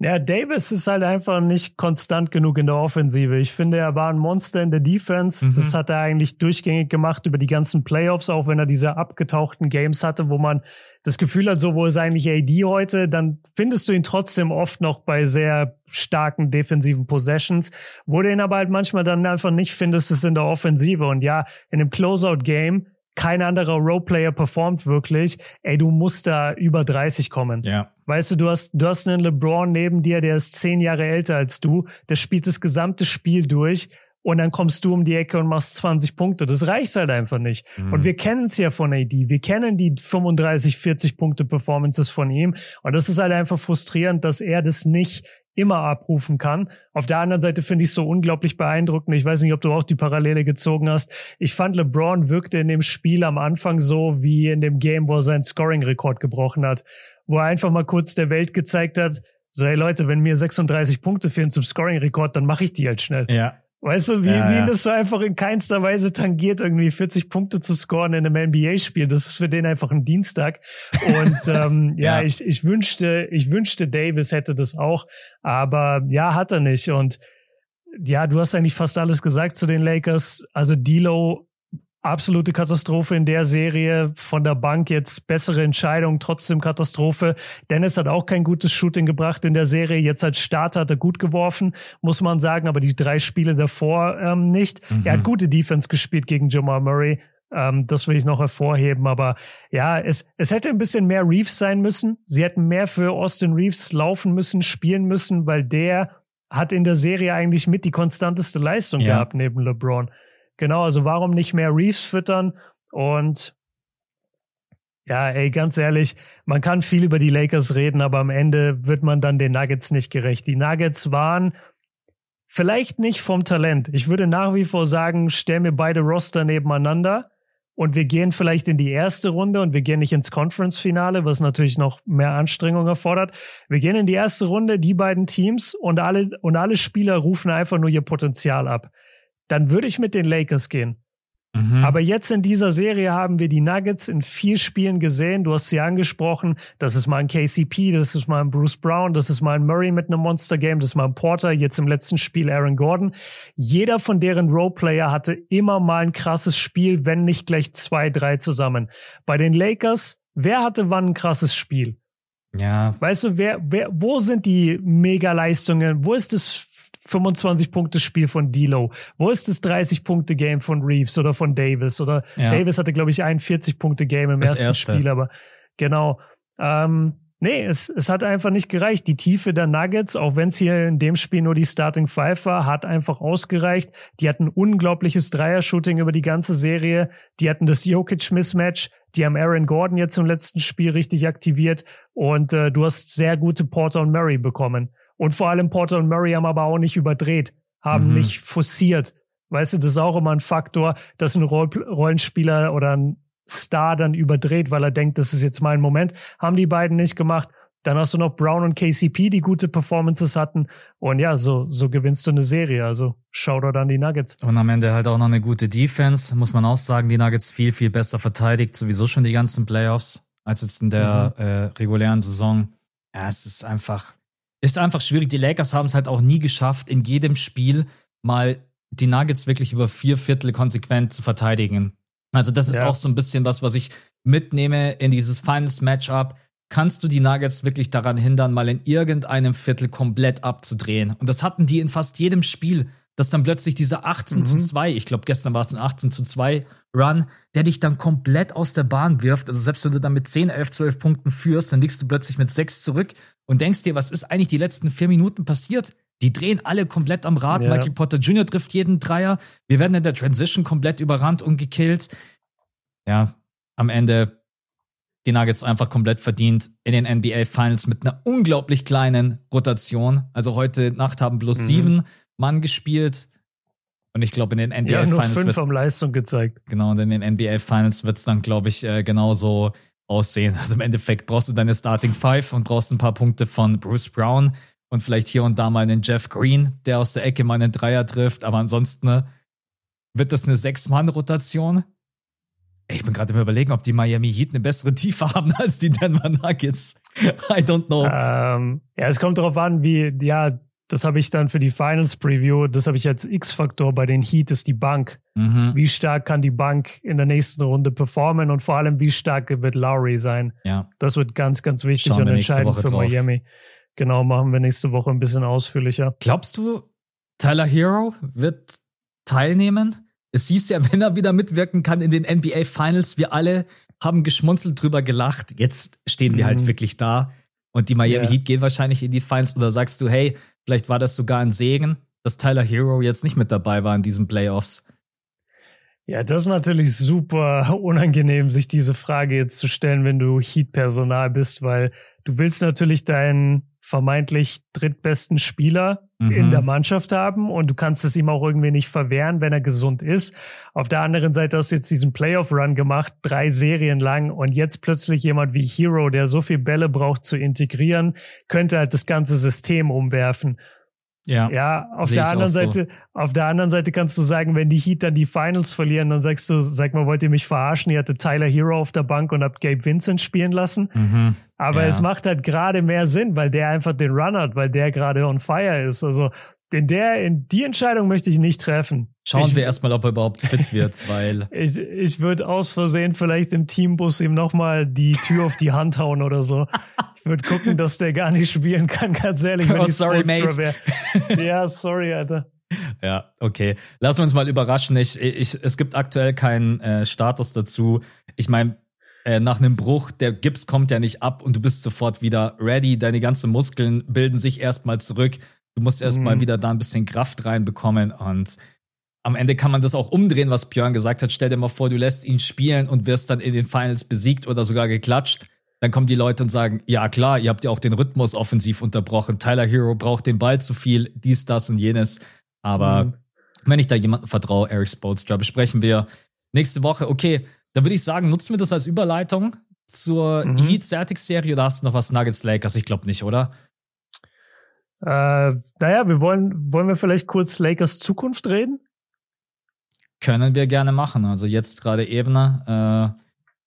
Ja, Davis ist halt einfach nicht konstant genug in der Offensive. Ich finde, er war ein Monster in der Defense. Mhm. Das hat er eigentlich durchgängig gemacht über die ganzen Playoffs, auch wenn er diese abgetauchten Games hatte, wo man das Gefühl hat, so wo ist eigentlich AD heute, dann findest du ihn trotzdem oft noch bei sehr starken defensiven Possessions, wo du ihn aber halt manchmal dann einfach nicht findest, ist in der Offensive. Und ja, in einem Closeout-Game kein anderer Roleplayer performt wirklich, ey, du musst da über 30 kommen. Ja. Weißt du, du hast, du hast einen LeBron neben dir, der ist zehn Jahre älter als du, der spielt das gesamte Spiel durch und dann kommst du um die Ecke und machst 20 Punkte. Das reicht halt einfach nicht. Mhm. Und wir kennen es ja von AD. Wir kennen die 35, 40 Punkte Performances von ihm. Und das ist halt einfach frustrierend, dass er das nicht immer abrufen kann. Auf der anderen Seite finde ich es so unglaublich beeindruckend. Ich weiß nicht, ob du auch die Parallele gezogen hast. Ich fand, LeBron wirkte in dem Spiel am Anfang so wie in dem Game, wo er seinen Scoring-Rekord gebrochen hat, wo er einfach mal kurz der Welt gezeigt hat, so, hey Leute, wenn mir 36 Punkte fehlen zum Scoring-Rekord, dann mache ich die halt schnell. Ja. Weißt du, wie, ja, ja. wie das so einfach in keinster Weise tangiert, irgendwie 40 Punkte zu scoren in einem NBA-Spiel. Das ist für den einfach ein Dienstag. Und ähm, ja, ja, ich, ich wünschte, ich wünschte, Davis hätte das auch. Aber ja, hat er nicht. Und ja, du hast eigentlich fast alles gesagt zu den Lakers. Also Dilo absolute Katastrophe in der Serie. Von der Bank jetzt bessere Entscheidung, trotzdem Katastrophe. Dennis hat auch kein gutes Shooting gebracht in der Serie. Jetzt als Starter hat er gut geworfen, muss man sagen, aber die drei Spiele davor ähm, nicht. Mhm. Er hat gute Defense gespielt gegen Jamal Murray. Ähm, das will ich noch hervorheben. Aber ja, es, es hätte ein bisschen mehr Reeves sein müssen. Sie hätten mehr für Austin Reeves laufen müssen, spielen müssen, weil der hat in der Serie eigentlich mit die konstanteste Leistung ja. gehabt neben LeBron. Genau, also warum nicht mehr Reeves füttern? Und ja, ey, ganz ehrlich, man kann viel über die Lakers reden, aber am Ende wird man dann den Nuggets nicht gerecht. Die Nuggets waren vielleicht nicht vom Talent. Ich würde nach wie vor sagen, stell mir beide Roster nebeneinander und wir gehen vielleicht in die erste Runde und wir gehen nicht ins Conference-Finale, was natürlich noch mehr Anstrengung erfordert. Wir gehen in die erste Runde, die beiden Teams und alle, und alle Spieler rufen einfach nur ihr Potenzial ab. Dann würde ich mit den Lakers gehen. Mhm. Aber jetzt in dieser Serie haben wir die Nuggets in vier Spielen gesehen. Du hast sie angesprochen. Das ist mal ein KCP, das ist mal ein Bruce Brown, das ist mal ein Murray mit einem Monster Game, das ist mal ein Porter, jetzt im letzten Spiel Aaron Gordon. Jeder von deren Roleplayer hatte immer mal ein krasses Spiel, wenn nicht gleich zwei, drei zusammen. Bei den Lakers, wer hatte wann ein krasses Spiel? Ja. Weißt du, wer, wer, wo sind die Mega-Leistungen? Wo ist das 25-Punkte-Spiel von D'Lo? Wo ist das 30-Punkte-Game von Reeves oder von Davis? Oder ja. Davis hatte, glaube ich, ein 40-Punkte-Game im das ersten erste. Spiel, aber genau. Ähm, nee, es, es hat einfach nicht gereicht. Die Tiefe der Nuggets, auch wenn es hier in dem Spiel nur die Starting Five war, hat einfach ausgereicht. Die hatten unglaubliches Dreier-Shooting über die ganze Serie. Die hatten das Jokic-Mismatch. Die haben Aaron Gordon jetzt im letzten Spiel richtig aktiviert. Und äh, du hast sehr gute Porter und Murray bekommen. Und vor allem Porter und Murray haben aber auch nicht überdreht, haben mhm. nicht forciert. Weißt du, das ist auch immer ein Faktor, dass ein Rollenspieler oder ein Star dann überdreht, weil er denkt, das ist jetzt mein Moment. Haben die beiden nicht gemacht. Dann hast du noch Brown und KCP, die gute Performances hatten. Und ja, so, so gewinnst du eine Serie. Also Shoutout an die Nuggets. Und am Ende halt auch noch eine gute Defense. Muss man auch sagen, die Nuggets viel, viel besser verteidigt. Sowieso schon die ganzen Playoffs als jetzt in der mhm. äh, regulären Saison. Ja, es ist einfach, ist einfach schwierig. Die Lakers haben es halt auch nie geschafft, in jedem Spiel mal die Nuggets wirklich über vier Viertel konsequent zu verteidigen. Also das ist ja. auch so ein bisschen was, was ich mitnehme in dieses Finals Matchup. Kannst du die Nuggets wirklich daran hindern, mal in irgendeinem Viertel komplett abzudrehen? Und das hatten die in fast jedem Spiel, dass dann plötzlich dieser 18 mhm. zu 2, ich glaube gestern war es ein 18 zu 2 Run, der dich dann komplett aus der Bahn wirft. Also selbst wenn du dann mit 10, 11, 12 Punkten führst, dann liegst du plötzlich mit 6 zurück und denkst dir, was ist eigentlich die letzten vier Minuten passiert? Die drehen alle komplett am Rad. Ja. Michael Potter Jr. trifft jeden Dreier. Wir werden in der Transition komplett überrannt und gekillt. Ja, am Ende die Nuggets einfach komplett verdient in den NBA Finals mit einer unglaublich kleinen Rotation. Also heute Nacht haben bloß mhm. sieben Mann gespielt. Und ich glaube, in den NBA ja, nur Finals. Fünf wird, haben Leistung gezeigt. Genau, und in den NBA Finals wird es dann, glaube ich, äh, genauso aussehen. Also im Endeffekt brauchst du deine Starting Five und brauchst ein paar Punkte von Bruce Brown und vielleicht hier und da mal einen Jeff Green, der aus der Ecke mal einen Dreier trifft. Aber ansonsten ne, wird das eine Sechs-Mann-Rotation. Ich bin gerade Überlegen, ob die Miami Heat eine bessere Tiefe haben als die Denver Nuggets. I don't know. Ähm, ja, es kommt darauf an, wie, ja, das habe ich dann für die Finals Preview, das habe ich als X-Faktor bei den Heat, ist die Bank. Mhm. Wie stark kann die Bank in der nächsten Runde performen und vor allem, wie stark wird Lowry sein? Ja. Das wird ganz, ganz wichtig und entscheidend für drauf. Miami. Genau, machen wir nächste Woche ein bisschen ausführlicher. Glaubst du, Tyler Hero wird teilnehmen? Es hieß ja, wenn er wieder mitwirken kann in den NBA Finals, wir alle haben geschmunzelt drüber gelacht. Jetzt stehen wir halt mhm. halt wirklich da. Und die Miami yeah. Heat gehen wahrscheinlich in die Finals. Oder sagst du, hey, vielleicht war das sogar ein Segen, dass Tyler Hero jetzt nicht mit dabei war in diesen Playoffs? Ja, das ist natürlich super unangenehm, sich diese Frage jetzt zu stellen, wenn du Heat-Personal bist, weil du willst natürlich deinen vermeintlich drittbesten Spieler mhm. in der Mannschaft haben und du kannst es ihm auch irgendwie nicht verwehren, wenn er gesund ist. Auf der anderen Seite hast du jetzt diesen Playoff-Run gemacht, drei Serien lang und jetzt plötzlich jemand wie Hero, der so viel Bälle braucht zu integrieren, könnte halt das ganze System umwerfen. Ja, ja auf der anderen Seite, so. auf der anderen Seite kannst du sagen, wenn die Heat dann die Finals verlieren, dann sagst du, sag mal, wollt ihr mich verarschen? Ihr hattet Tyler Hero auf der Bank und habt Gabe Vincent spielen lassen. Mhm. Aber ja. es macht halt gerade mehr Sinn, weil der einfach den Run hat, weil der gerade on fire ist. Also in der, in die Entscheidung möchte ich nicht treffen. Schauen ich, wir erstmal, ob er überhaupt fit wird, weil. ich ich würde aus Versehen vielleicht im Teambus ihm nochmal die Tür auf die Hand hauen oder so. Ich würde gucken, dass der gar nicht spielen kann, ganz ehrlich. Wenn oh, sorry, mate. ja, sorry, Alter. Ja, okay. Lassen wir uns mal überraschen. Ich, ich, es gibt aktuell keinen äh, Status dazu. Ich meine, äh, nach einem Bruch, der Gips kommt ja nicht ab und du bist sofort wieder ready. Deine ganzen Muskeln bilden sich erstmal zurück Du musst erstmal mhm. wieder da ein bisschen Kraft reinbekommen und am Ende kann man das auch umdrehen, was Björn gesagt hat. Stell dir mal vor, du lässt ihn spielen und wirst dann in den Finals besiegt oder sogar geklatscht. Dann kommen die Leute und sagen, ja klar, ihr habt ja auch den Rhythmus offensiv unterbrochen. Tyler Hero braucht den Ball zu viel, dies, das und jenes. Aber mhm. wenn ich da jemanden vertraue, Eric Spoelstra, besprechen wir nächste Woche. Okay, Da würde ich sagen, nutzen wir das als Überleitung zur mhm. Heat Celtics Serie oder hast du noch was Nuggets Lakers? Ich glaube nicht, oder? Äh, naja, wir wollen, wollen wir vielleicht kurz Lakers Zukunft reden? Können wir gerne machen. Also jetzt gerade eben äh,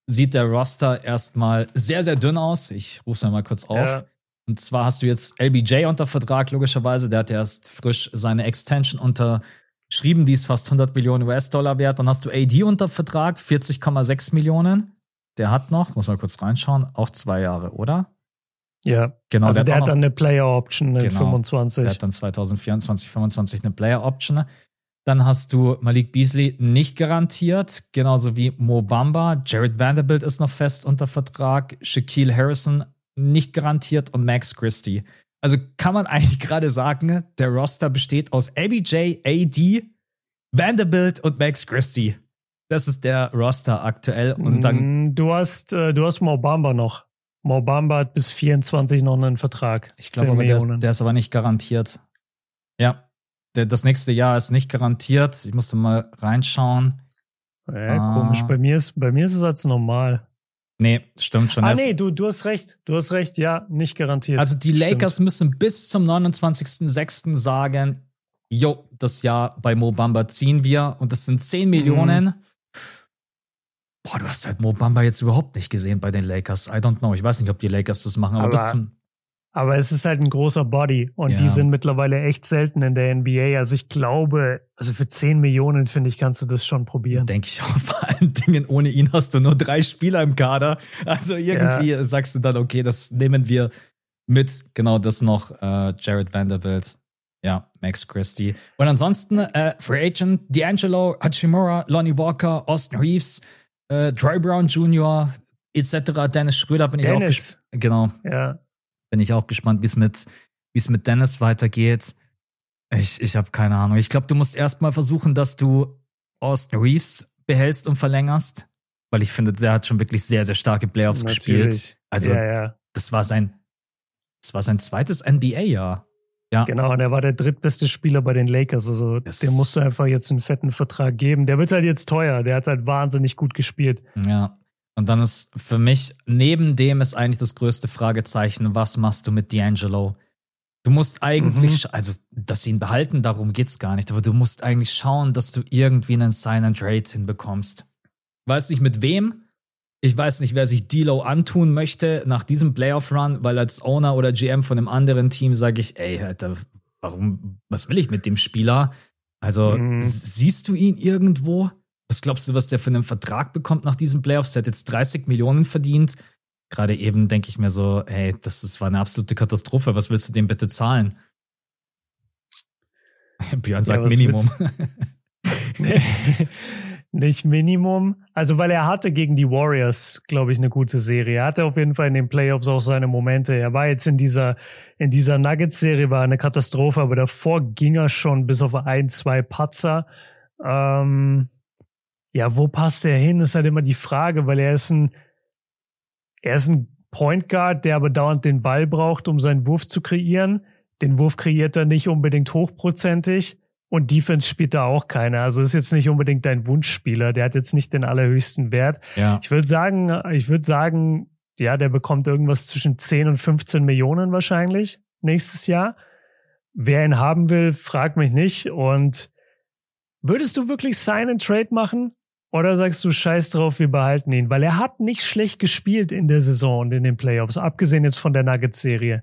sieht der Roster erstmal sehr, sehr dünn aus. Ich rufe es mal kurz auf. Ja. Und zwar hast du jetzt LBJ unter Vertrag, logischerweise. Der hat erst frisch seine Extension unterschrieben. Die ist fast 100 Millionen US-Dollar wert. Dann hast du AD unter Vertrag, 40,6 Millionen. Der hat noch, muss mal kurz reinschauen, auch zwei Jahre, oder? Ja, genau. Also der, der hat, dann eine Player Option in genau, 25. Der hat dann 2024, 25 eine Player Option. Dann hast du Malik Beasley nicht garantiert, genauso wie Mo Bamba. Jared Vanderbilt ist noch fest unter Vertrag. Shaquille Harrison nicht garantiert und Max Christie. Also kann man eigentlich gerade sagen, der Roster besteht aus ABJ, AD, Vanderbilt und Max Christie. Das ist der Roster aktuell. Und dann. Mm, du hast, äh, du hast Mo Bamba noch. Mo Bamba hat bis 24 noch einen Vertrag. Ich glaube aber, der ist, der ist aber nicht garantiert. Ja, der, das nächste Jahr ist nicht garantiert. Ich musste mal reinschauen. Ja, ah. komisch. Bei mir ist, bei mir ist es als normal. Nee, stimmt schon. Ah, nee, du, du hast recht. Du hast recht. Ja, nicht garantiert. Also die Lakers stimmt. müssen bis zum 29.06. sagen, jo, das Jahr bei Mo Bamba ziehen wir und das sind 10 Millionen. Mhm. Boah, du hast halt Mo Bamba jetzt überhaupt nicht gesehen bei den Lakers. I don't know. Ich weiß nicht, ob die Lakers das machen, aber, aber bis zum aber es ist halt ein großer Body und ja. die sind mittlerweile echt selten in der NBA. Also ich glaube, also für 10 Millionen, finde ich, kannst du das schon probieren. Denke ich auch. Vor allen Dingen, ohne ihn hast du nur drei Spieler im Kader. Also irgendwie ja. sagst du dann, okay, das nehmen wir mit. Genau das noch, äh, Jared Vanderbilt. Ja, Max Christie. Und ansonsten, äh, Free Agent, D'Angelo, Hachimura, Lonnie Walker, Austin Reeves, äh, Troy Brown Jr., etc. Dennis Schröder bin Dennis. ich auch Genau. Ja. Bin ich auch gespannt, wie es mit, wie es mit Dennis weitergeht. Ich, ich habe keine Ahnung. Ich glaube, du musst erstmal versuchen, dass du Austin Reeves behältst und verlängerst, weil ich finde, der hat schon wirklich sehr, sehr starke Playoffs Natürlich. gespielt. Also, ja, ja. das war sein, das war sein zweites NBA-Jahr. Ja. Genau, und er war der drittbeste Spieler bei den Lakers. Also das dem musst du einfach jetzt einen fetten Vertrag geben. Der wird halt jetzt teuer. Der hat halt wahnsinnig gut gespielt. Ja. Und dann ist für mich, neben dem ist eigentlich das größte Fragezeichen, was machst du mit D'Angelo? Du musst eigentlich, mhm. also, dass sie ihn behalten, darum geht's gar nicht, aber du musst eigentlich schauen, dass du irgendwie einen Sign and Trade hinbekommst. Weiß nicht mit wem. Ich weiß nicht, wer sich D'Lo antun möchte nach diesem Playoff-Run, weil als Owner oder GM von einem anderen Team sage ich, ey, Alter, warum, was will ich mit dem Spieler? Also, mhm. siehst du ihn irgendwo? Was glaubst du, was der für einen Vertrag bekommt nach diesen Playoffs? Der hat jetzt 30 Millionen verdient. Gerade eben denke ich mir so, hey, das, das war eine absolute Katastrophe. Was willst du dem bitte zahlen? Björn sagt ja, Minimum. Nicht Minimum. Also, weil er hatte gegen die Warriors, glaube ich, eine gute Serie. Er hatte auf jeden Fall in den Playoffs auch seine Momente. Er war jetzt in dieser, in dieser Nuggets-Serie war eine Katastrophe, aber davor ging er schon bis auf ein, zwei Patzer. Ähm, ja, wo passt er hin, ist halt immer die Frage, weil er ist ein, er ist ein Point Guard, der aber dauernd den Ball braucht, um seinen Wurf zu kreieren. Den Wurf kreiert er nicht unbedingt hochprozentig. Und Defense spielt da auch keiner. Also ist jetzt nicht unbedingt dein Wunschspieler. Der hat jetzt nicht den allerhöchsten Wert. Ja. Ich würde sagen, ich würde sagen, ja, der bekommt irgendwas zwischen 10 und 15 Millionen wahrscheinlich nächstes Jahr. Wer ihn haben will, fragt mich nicht. Und würdest du wirklich Sign and Trade machen? Oder sagst du, scheiß drauf, wir behalten ihn? Weil er hat nicht schlecht gespielt in der Saison und in den Playoffs, abgesehen jetzt von der Nuggets-Serie.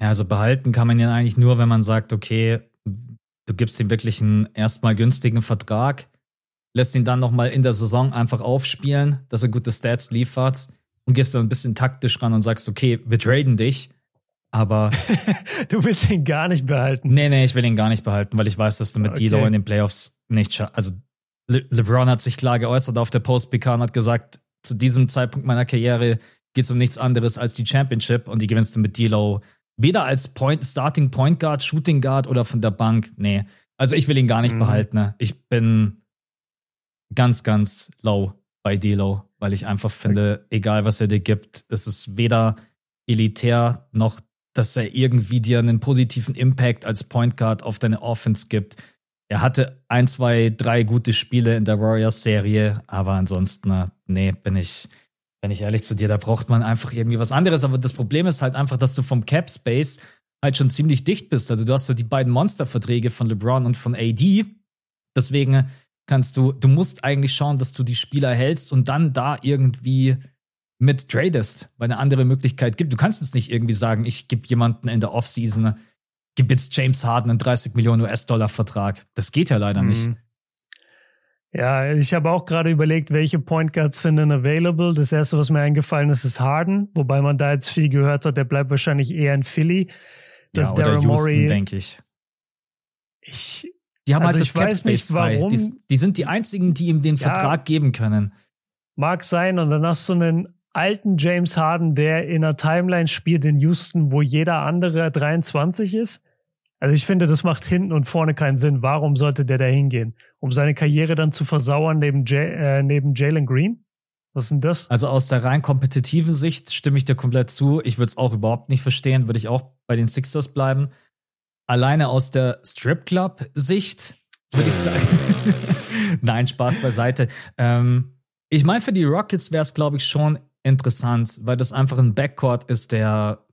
Ja, also behalten kann man ja eigentlich nur, wenn man sagt, okay, du gibst ihm wirklich einen erstmal günstigen Vertrag, lässt ihn dann nochmal in der Saison einfach aufspielen, dass er gute Stats liefert und gehst dann ein bisschen taktisch ran und sagst, okay, wir traden dich. Aber. du willst ihn gar nicht behalten. Nee, nee, ich will ihn gar nicht behalten, weil ich weiß, dass du mit okay. D'Lo in den Playoffs nicht schaffst. Also, Le LeBron hat sich klar geäußert auf der Post-PK und hat gesagt, zu diesem Zeitpunkt meiner Karriere geht es um nichts anderes als die Championship und die gewinnst du mit D'Lo weder als Point, Starting Point Guard, Shooting Guard oder von der Bank. Nee. Also ich will ihn gar nicht mhm. behalten. Ne? Ich bin ganz, ganz low bei D'Lo, weil ich einfach finde, egal was er dir gibt, es ist weder elitär noch dass er irgendwie dir einen positiven Impact als Point Guard auf deine Offense gibt. er hatte ein, zwei, drei gute Spiele in der Warriors-Serie, aber ansonsten, nee, bin ich, bin ich ehrlich zu dir, da braucht man einfach irgendwie was anderes. Aber das Problem ist halt einfach, dass du vom Cap Space halt schon ziemlich dicht bist. Also du hast so die beiden Monsterverträge von LeBron und von AD. Deswegen kannst du, du musst eigentlich schauen, dass du die Spieler hältst und dann da irgendwie mit tradest, weil eine andere Möglichkeit gibt. Du kannst jetzt nicht irgendwie sagen, ich gebe jemanden in der Offseason gib jetzt James Harden einen 30 Millionen US-Dollar-Vertrag. Das geht ja leider mhm. nicht. Ja, ich habe auch gerade überlegt, welche Point Guards sind denn available. Das erste, was mir eingefallen ist, ist Harden, wobei man da jetzt viel gehört hat, der bleibt wahrscheinlich eher in Philly. Das ja, oder Houston, denke ich. Ich, die haben also halt das Cap Space frei. Die, die, sind die einzigen, die ihm den ja, Vertrag geben können. Mag sein. Und dann hast du einen alten James Harden, der in einer Timeline spielt in Houston, wo jeder andere 23 ist. Also ich finde, das macht hinten und vorne keinen Sinn. Warum sollte der da hingehen? Um seine Karriere dann zu versauern neben, Jay, äh, neben Jalen Green? Was ist denn das? Also aus der rein kompetitiven Sicht stimme ich dir komplett zu. Ich würde es auch überhaupt nicht verstehen, würde ich auch bei den Sixers bleiben. Alleine aus der Strip Club Sicht würde ich sagen. Nein, Spaß beiseite. Ähm, ich meine, für die Rockets wäre es, glaube ich, schon interessant, weil das einfach ein Backcourt ist, der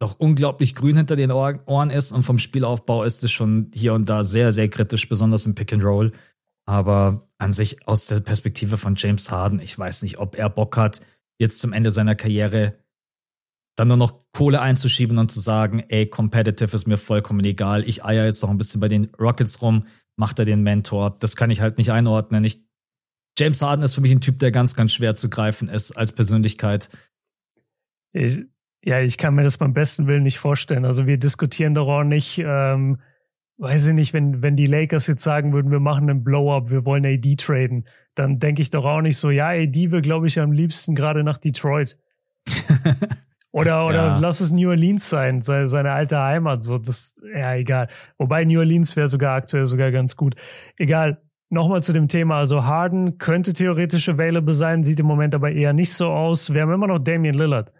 doch unglaublich grün hinter den Ohren ist und vom Spielaufbau ist es schon hier und da sehr, sehr kritisch, besonders im Pick and Roll. Aber an sich aus der Perspektive von James Harden, ich weiß nicht, ob er Bock hat, jetzt zum Ende seiner Karriere dann nur noch Kohle einzuschieben und zu sagen, ey, competitive ist mir vollkommen egal. Ich eier jetzt noch ein bisschen bei den Rockets rum, macht er den Mentor. Das kann ich halt nicht einordnen. Ich, James Harden ist für mich ein Typ, der ganz, ganz schwer zu greifen ist als Persönlichkeit. Ich, ja, ich kann mir das beim besten Willen nicht vorstellen. Also wir diskutieren doch auch nicht, ähm, weiß ich nicht, wenn, wenn die Lakers jetzt sagen würden, wir machen einen Blow-up, wir wollen AD traden, dann denke ich doch auch nicht so, ja, AD will, glaube ich, am liebsten gerade nach Detroit. oder oder ja. lass es New Orleans sein, seine, seine alte Heimat. So, das, ja, egal. Wobei New Orleans wäre sogar aktuell sogar ganz gut. Egal. Nochmal zu dem Thema. Also Harden könnte theoretisch available sein, sieht im Moment aber eher nicht so aus. Wir haben immer noch Damian Lillard.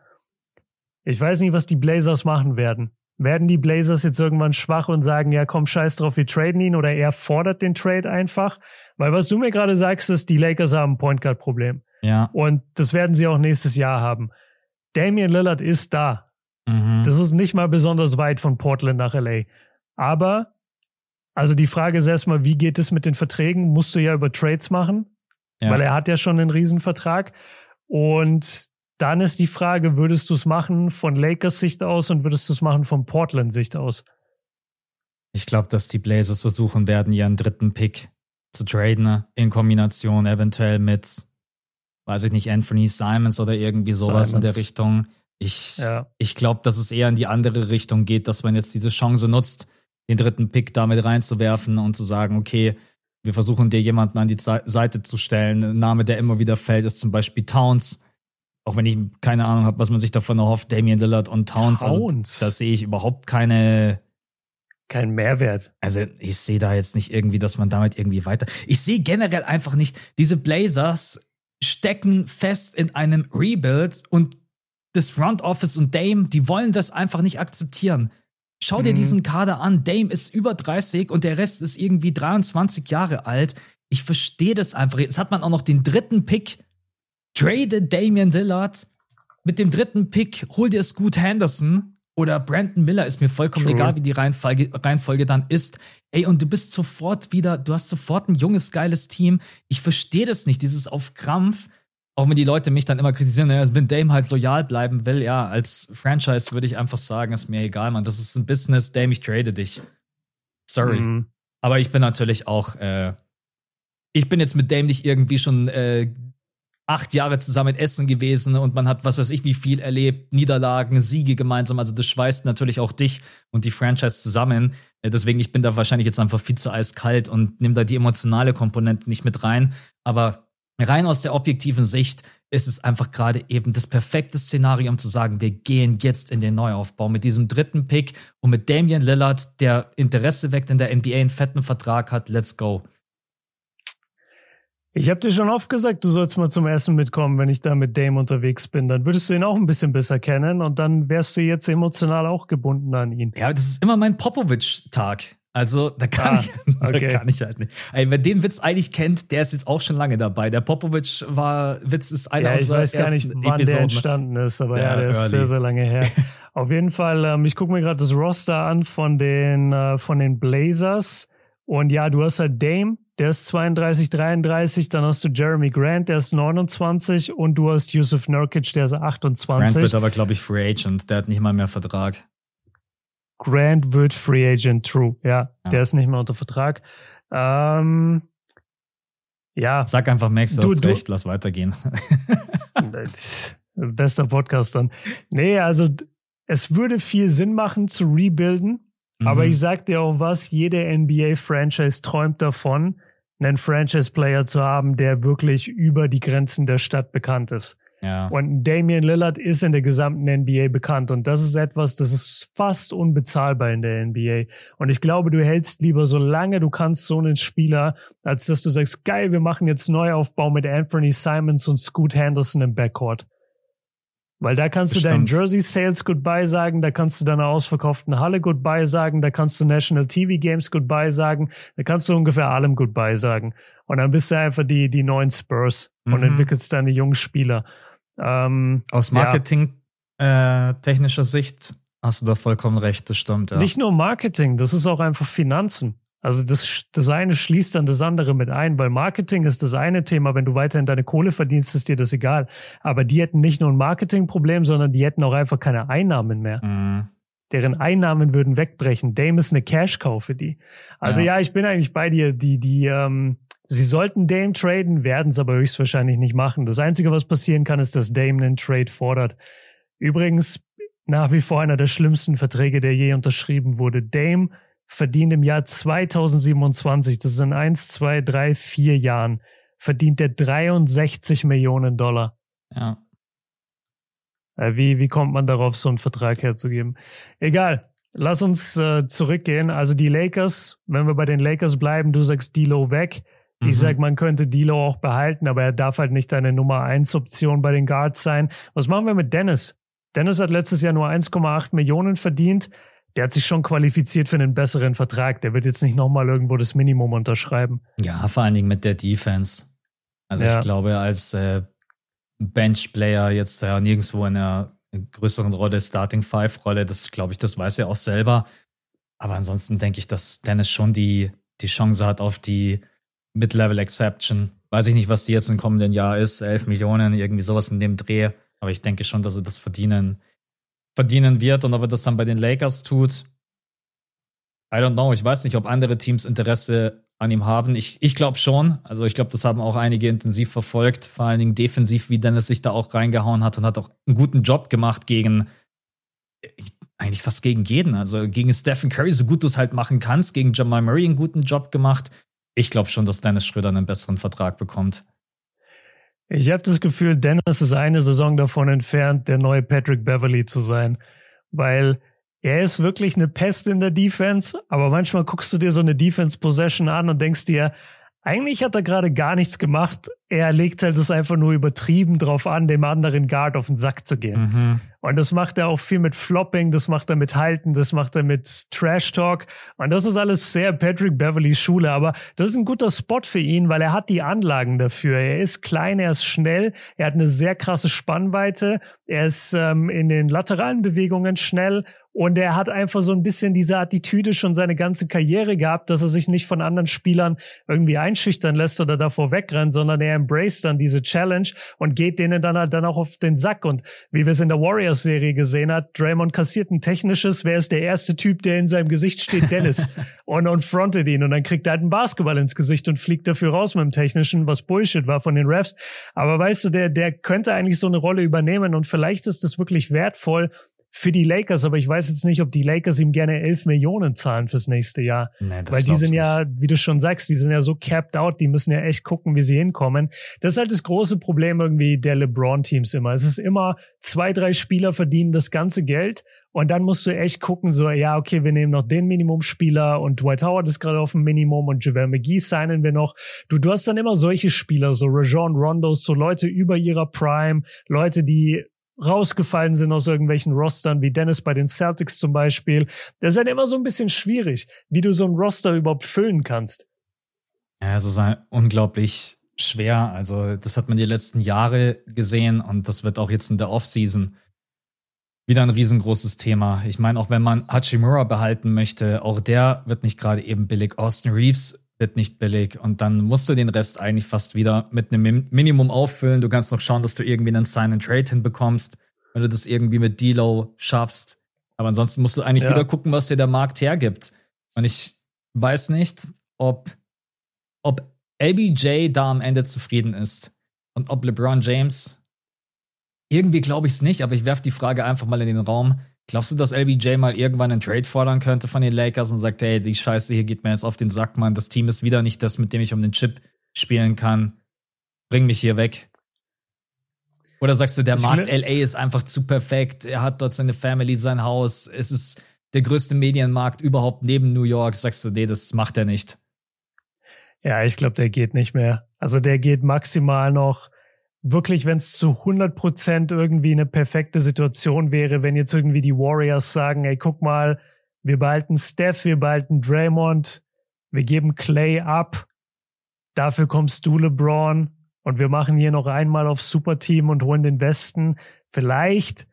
Ich weiß nicht, was die Blazers machen werden. Werden die Blazers jetzt irgendwann schwach und sagen, ja komm, scheiß drauf, wir traden ihn oder er fordert den Trade einfach? Weil was du mir gerade sagst, ist, die Lakers haben ein Point Guard Problem. Ja. Und das werden sie auch nächstes Jahr haben. Damian Lillard ist da. Mhm. Das ist nicht mal besonders weit von Portland nach LA. Aber, also die Frage ist erstmal, wie geht es mit den Verträgen? Musst du ja über Trades machen? Ja. Weil er hat ja schon einen Riesenvertrag. Und dann ist die Frage, würdest du es machen von Lakers Sicht aus und würdest du es machen von Portland Sicht aus? Ich glaube, dass die Blazers versuchen werden, ihren dritten Pick zu traden, in Kombination eventuell mit, weiß ich nicht, Anthony Simons oder irgendwie sowas Simons. in der Richtung. Ich, ja. ich glaube, dass es eher in die andere Richtung geht, dass man jetzt diese Chance nutzt, den dritten Pick damit reinzuwerfen und zu sagen, okay, wir versuchen dir jemanden an die Seite zu stellen. Ein Name, der immer wieder fällt, ist zum Beispiel Towns auch wenn ich keine Ahnung habe, was man sich davon erhofft, Damian Lillard und Towns, also Towns. Also, da sehe ich überhaupt keine kein Mehrwert. Also ich sehe da jetzt nicht irgendwie, dass man damit irgendwie weiter. Ich sehe generell einfach nicht, diese Blazers stecken fest in einem Rebuild und das Front Office und Dame, die wollen das einfach nicht akzeptieren. Schau dir mhm. diesen Kader an. Dame ist über 30 und der Rest ist irgendwie 23 Jahre alt. Ich verstehe das einfach. Jetzt hat man auch noch den dritten Pick Trade Damian Dillard mit dem dritten Pick, hol dir Scoot Henderson oder Brandon Miller, ist mir vollkommen True. egal, wie die Reihenfolge, Reihenfolge dann ist. Ey, und du bist sofort wieder, du hast sofort ein junges, geiles Team. Ich verstehe das nicht, dieses auf Krampf. Auch wenn die Leute mich dann immer kritisieren, naja, wenn Dame halt loyal bleiben will, ja, als Franchise würde ich einfach sagen, ist mir egal, Mann. Das ist ein Business, Dame, ich trade dich. Sorry. Mhm. Aber ich bin natürlich auch, äh, ich bin jetzt mit Dame nicht irgendwie schon äh, acht Jahre zusammen essen gewesen und man hat was weiß ich wie viel erlebt, Niederlagen, Siege gemeinsam. Also das schweißt natürlich auch dich und die Franchise zusammen. Äh, deswegen, ich bin da wahrscheinlich jetzt einfach viel zu eiskalt und nehme da die emotionale Komponente nicht mit rein. Aber rein aus der objektiven Sicht ist es einfach gerade eben das perfekte Szenario, um zu sagen, wir gehen jetzt in den Neuaufbau mit diesem dritten Pick und mit Damian Lillard, der Interesse weckt in der NBA, einen fetten Vertrag hat. Let's go. Ich habe dir schon oft gesagt, du sollst mal zum Essen mitkommen, wenn ich da mit Dame unterwegs bin. Dann würdest du ihn auch ein bisschen besser kennen und dann wärst du jetzt emotional auch gebunden an ihn. Ja, das ist immer mein Popovic-Tag. Also, da kann, ah, ich, okay. da kann ich halt nicht. Ey, wer den Witz eigentlich kennt, der ist jetzt auch schon lange dabei. Der Popovic war, Witz ist einer ja, unserer ersten Episoden. Ich weiß gar nicht, wann Episoden. der entstanden ist, aber ja, ja der early. ist sehr, sehr lange her. Auf jeden Fall, ähm, ich gucke mir gerade das Roster an von den, äh, von den Blazers. Und ja, du hast halt Dame, der ist 32, 33, dann hast du Jeremy Grant, der ist 29 und du hast Yusuf Nurkic, der ist 28. Grant wird aber, glaube ich, Free Agent, der hat nicht mal mehr Vertrag. Grant wird Free Agent, true, ja, ja. der ist nicht mehr unter Vertrag. Ähm, ja. Sag einfach, Max, du hast du, recht, lass weitergehen. Bester Podcast dann. Nee, also es würde viel Sinn machen zu rebuilden, Mhm. Aber ich sag dir auch was, jede NBA-Franchise träumt davon, einen Franchise-Player zu haben, der wirklich über die Grenzen der Stadt bekannt ist. Ja. Und Damian Lillard ist in der gesamten NBA bekannt. Und das ist etwas, das ist fast unbezahlbar in der NBA. Und ich glaube, du hältst lieber so lange du kannst so einen Spieler, als dass du sagst, geil, wir machen jetzt Neuaufbau mit Anthony Simons und Scoot Henderson im Backcourt. Weil da kannst Bestimmt. du deinen Jersey Sales Goodbye sagen, da kannst du deiner ausverkauften Halle Goodbye sagen, da kannst du National TV Games Goodbye sagen, da kannst du ungefähr allem Goodbye sagen. Und dann bist du einfach die, die neuen Spurs und mhm. entwickelst deine jungen Spieler. Ähm, Aus Marketing ja. äh, technischer Sicht hast du da vollkommen recht, das stimmt. Ja. Nicht nur Marketing, das ist auch einfach Finanzen. Also das, das eine schließt dann das andere mit ein, weil Marketing ist das eine Thema. Wenn du weiterhin deine Kohle verdienst, ist dir das egal. Aber die hätten nicht nur ein Marketingproblem, sondern die hätten auch einfach keine Einnahmen mehr. Mhm. Deren Einnahmen würden wegbrechen. Dame ist eine Cash-Cow für die. Also ja. ja, ich bin eigentlich bei dir. Die, die, ähm, sie sollten Dame traden, werden es aber höchstwahrscheinlich nicht machen. Das Einzige, was passieren kann, ist, dass Dame einen Trade fordert. Übrigens nach wie vor einer der schlimmsten Verträge, der je unterschrieben wurde. Dame verdient im Jahr 2027, das sind eins, zwei, drei, vier Jahren, verdient er 63 Millionen Dollar. Ja. Äh, wie, wie kommt man darauf, so einen Vertrag herzugeben? Egal. Lass uns äh, zurückgehen. Also die Lakers, wenn wir bei den Lakers bleiben, du sagst Dilo weg. Mhm. Ich sag, man könnte Dilo auch behalten, aber er darf halt nicht deine Nummer eins Option bei den Guards sein. Was machen wir mit Dennis? Dennis hat letztes Jahr nur 1,8 Millionen verdient der hat sich schon qualifiziert für einen besseren Vertrag. Der wird jetzt nicht nochmal irgendwo das Minimum unterschreiben. Ja, vor allen Dingen mit der Defense. Also ja. ich glaube, als äh, Bench-Player jetzt ja nirgendwo in einer größeren Rolle, Starting Five-Rolle, das glaube ich, das weiß er auch selber. Aber ansonsten denke ich, dass Dennis schon die, die Chance hat auf die Mid-Level Exception. Weiß ich nicht, was die jetzt im kommenden Jahr ist, 11 Millionen, irgendwie sowas in dem Dreh. Aber ich denke schon, dass er das verdienen verdienen wird und ob er das dann bei den Lakers tut. I don't know. Ich weiß nicht, ob andere Teams Interesse an ihm haben. Ich, ich glaube schon. Also ich glaube, das haben auch einige intensiv verfolgt, vor allen Dingen defensiv, wie Dennis sich da auch reingehauen hat und hat auch einen guten Job gemacht gegen eigentlich fast gegen jeden. Also gegen Stephen Curry, so gut du es halt machen kannst, gegen Jamal Murray einen guten Job gemacht. Ich glaube schon, dass Dennis Schröder einen besseren Vertrag bekommt. Ich habe das Gefühl, Dennis ist eine Saison davon entfernt, der neue Patrick Beverly zu sein, weil er ist wirklich eine Pest in der Defense, aber manchmal guckst du dir so eine Defense Possession an und denkst dir, eigentlich hat er gerade gar nichts gemacht. Er legt halt es einfach nur übertrieben drauf an, dem anderen Guard auf den Sack zu gehen. Mhm. Und das macht er auch viel mit Flopping, das macht er mit Halten, das macht er mit Trash Talk. Und das ist alles sehr Patrick Beverly Schule. Aber das ist ein guter Spot für ihn, weil er hat die Anlagen dafür. Er ist klein, er ist schnell, er hat eine sehr krasse Spannweite, er ist ähm, in den lateralen Bewegungen schnell und er hat einfach so ein bisschen diese Attitüde schon seine ganze Karriere gehabt, dass er sich nicht von anderen Spielern irgendwie einschüchtern lässt oder davor wegrennt, sondern er embraced dann diese Challenge und geht denen dann halt dann auch auf den Sack. Und wie wir es in der Warriors-Serie gesehen hat, Draymond kassiert ein technisches, wer ist der erste Typ, der in seinem Gesicht steht? Dennis. und, und frontet ihn. Und dann kriegt er halt einen Basketball ins Gesicht und fliegt dafür raus mit dem technischen, was Bullshit war von den Refs. Aber weißt du, der, der könnte eigentlich so eine Rolle übernehmen und vielleicht ist das wirklich wertvoll, für die Lakers, aber ich weiß jetzt nicht, ob die Lakers ihm gerne 11 Millionen zahlen fürs nächste Jahr. Nee, Weil die sind ja, wie du schon sagst, die sind ja so capped out, die müssen ja echt gucken, wie sie hinkommen. Das ist halt das große Problem irgendwie der LeBron-Teams immer. Es ist immer, zwei, drei Spieler verdienen das ganze Geld und dann musst du echt gucken, so, ja, okay, wir nehmen noch den Minimumspieler und Dwight Howard ist gerade auf dem Minimum und JaVale McGee signen wir noch. Du, du hast dann immer solche Spieler, so Rajon Rondos, so Leute über ihrer Prime, Leute, die rausgefallen sind aus irgendwelchen Rostern, wie Dennis bei den Celtics zum Beispiel. Das ist halt immer so ein bisschen schwierig, wie du so ein Roster überhaupt füllen kannst. Ja, es ist halt unglaublich schwer. Also, das hat man die letzten Jahre gesehen und das wird auch jetzt in der Offseason wieder ein riesengroßes Thema. Ich meine, auch wenn man Hachimura behalten möchte, auch der wird nicht gerade eben billig. Austin Reeves wird nicht billig und dann musst du den Rest eigentlich fast wieder mit einem Minimum auffüllen. Du kannst noch schauen, dass du irgendwie einen Sign and Trade hinbekommst, wenn du das irgendwie mit D-Low schaffst. Aber ansonsten musst du eigentlich ja. wieder gucken, was dir der Markt hergibt. Und ich weiß nicht, ob, ob LBJ da am Ende zufrieden ist und ob LeBron James irgendwie glaube ich es nicht, aber ich werfe die Frage einfach mal in den Raum. Glaubst du, dass LBJ mal irgendwann einen Trade fordern könnte von den Lakers und sagt, hey, die Scheiße hier geht mir jetzt auf den Sack, Mann. Das Team ist wieder nicht das, mit dem ich um den Chip spielen kann. Bring mich hier weg. Oder sagst du, der Markt LA ist einfach zu perfekt. Er hat dort seine Family, sein Haus. Es ist der größte Medienmarkt überhaupt neben New York. Sagst du, nee, das macht er nicht. Ja, ich glaube, der geht nicht mehr. Also der geht maximal noch wirklich, wenn es zu 100 Prozent irgendwie eine perfekte Situation wäre, wenn jetzt irgendwie die Warriors sagen, ey, guck mal, wir behalten Steph, wir behalten Draymond, wir geben Clay ab, dafür kommst du LeBron und wir machen hier noch einmal auf Superteam und holen den Besten. Vielleicht,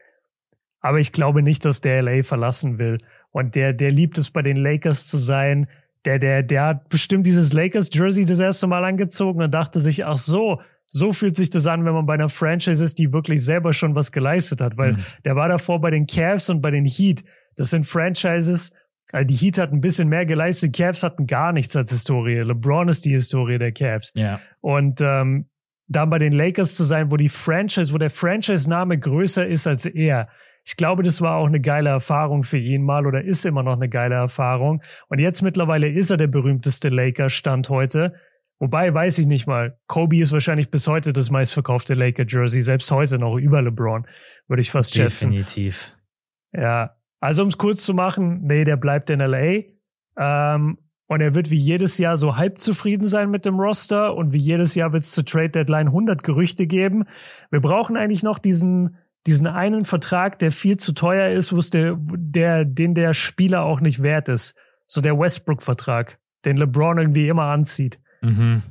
aber ich glaube nicht, dass der LA verlassen will. Und der, der liebt es, bei den Lakers zu sein. Der, der, der hat bestimmt dieses Lakers-Jersey das erste Mal angezogen und dachte sich, ach so, so fühlt sich das an, wenn man bei einer Franchise ist, die wirklich selber schon was geleistet hat, weil mhm. der war davor bei den Cavs und bei den Heat. Das sind Franchises, also die Heat hatten ein bisschen mehr geleistet, Cavs hatten gar nichts als Historie. LeBron ist die Historie der Cavs. Ja. Und ähm, dann bei den Lakers zu sein, wo die Franchise, wo der Franchise-Name größer ist als er. Ich glaube, das war auch eine geile Erfahrung für ihn mal oder ist immer noch eine geile Erfahrung. Und jetzt mittlerweile ist er der berühmteste Laker-Stand heute. Wobei, weiß ich nicht mal. Kobe ist wahrscheinlich bis heute das meistverkaufte Laker-Jersey, selbst heute noch über LeBron, würde ich fast schätzen. Definitiv. Ja, also um es kurz zu machen, nee, der bleibt in LA. Ähm, und er wird wie jedes Jahr so halb zufrieden sein mit dem Roster und wie jedes Jahr wird es zur Trade Deadline 100 Gerüchte geben. Wir brauchen eigentlich noch diesen diesen einen Vertrag, der viel zu teuer ist, wo es der, der den der Spieler auch nicht wert ist. So der Westbrook Vertrag, den LeBron irgendwie immer anzieht. Mhm.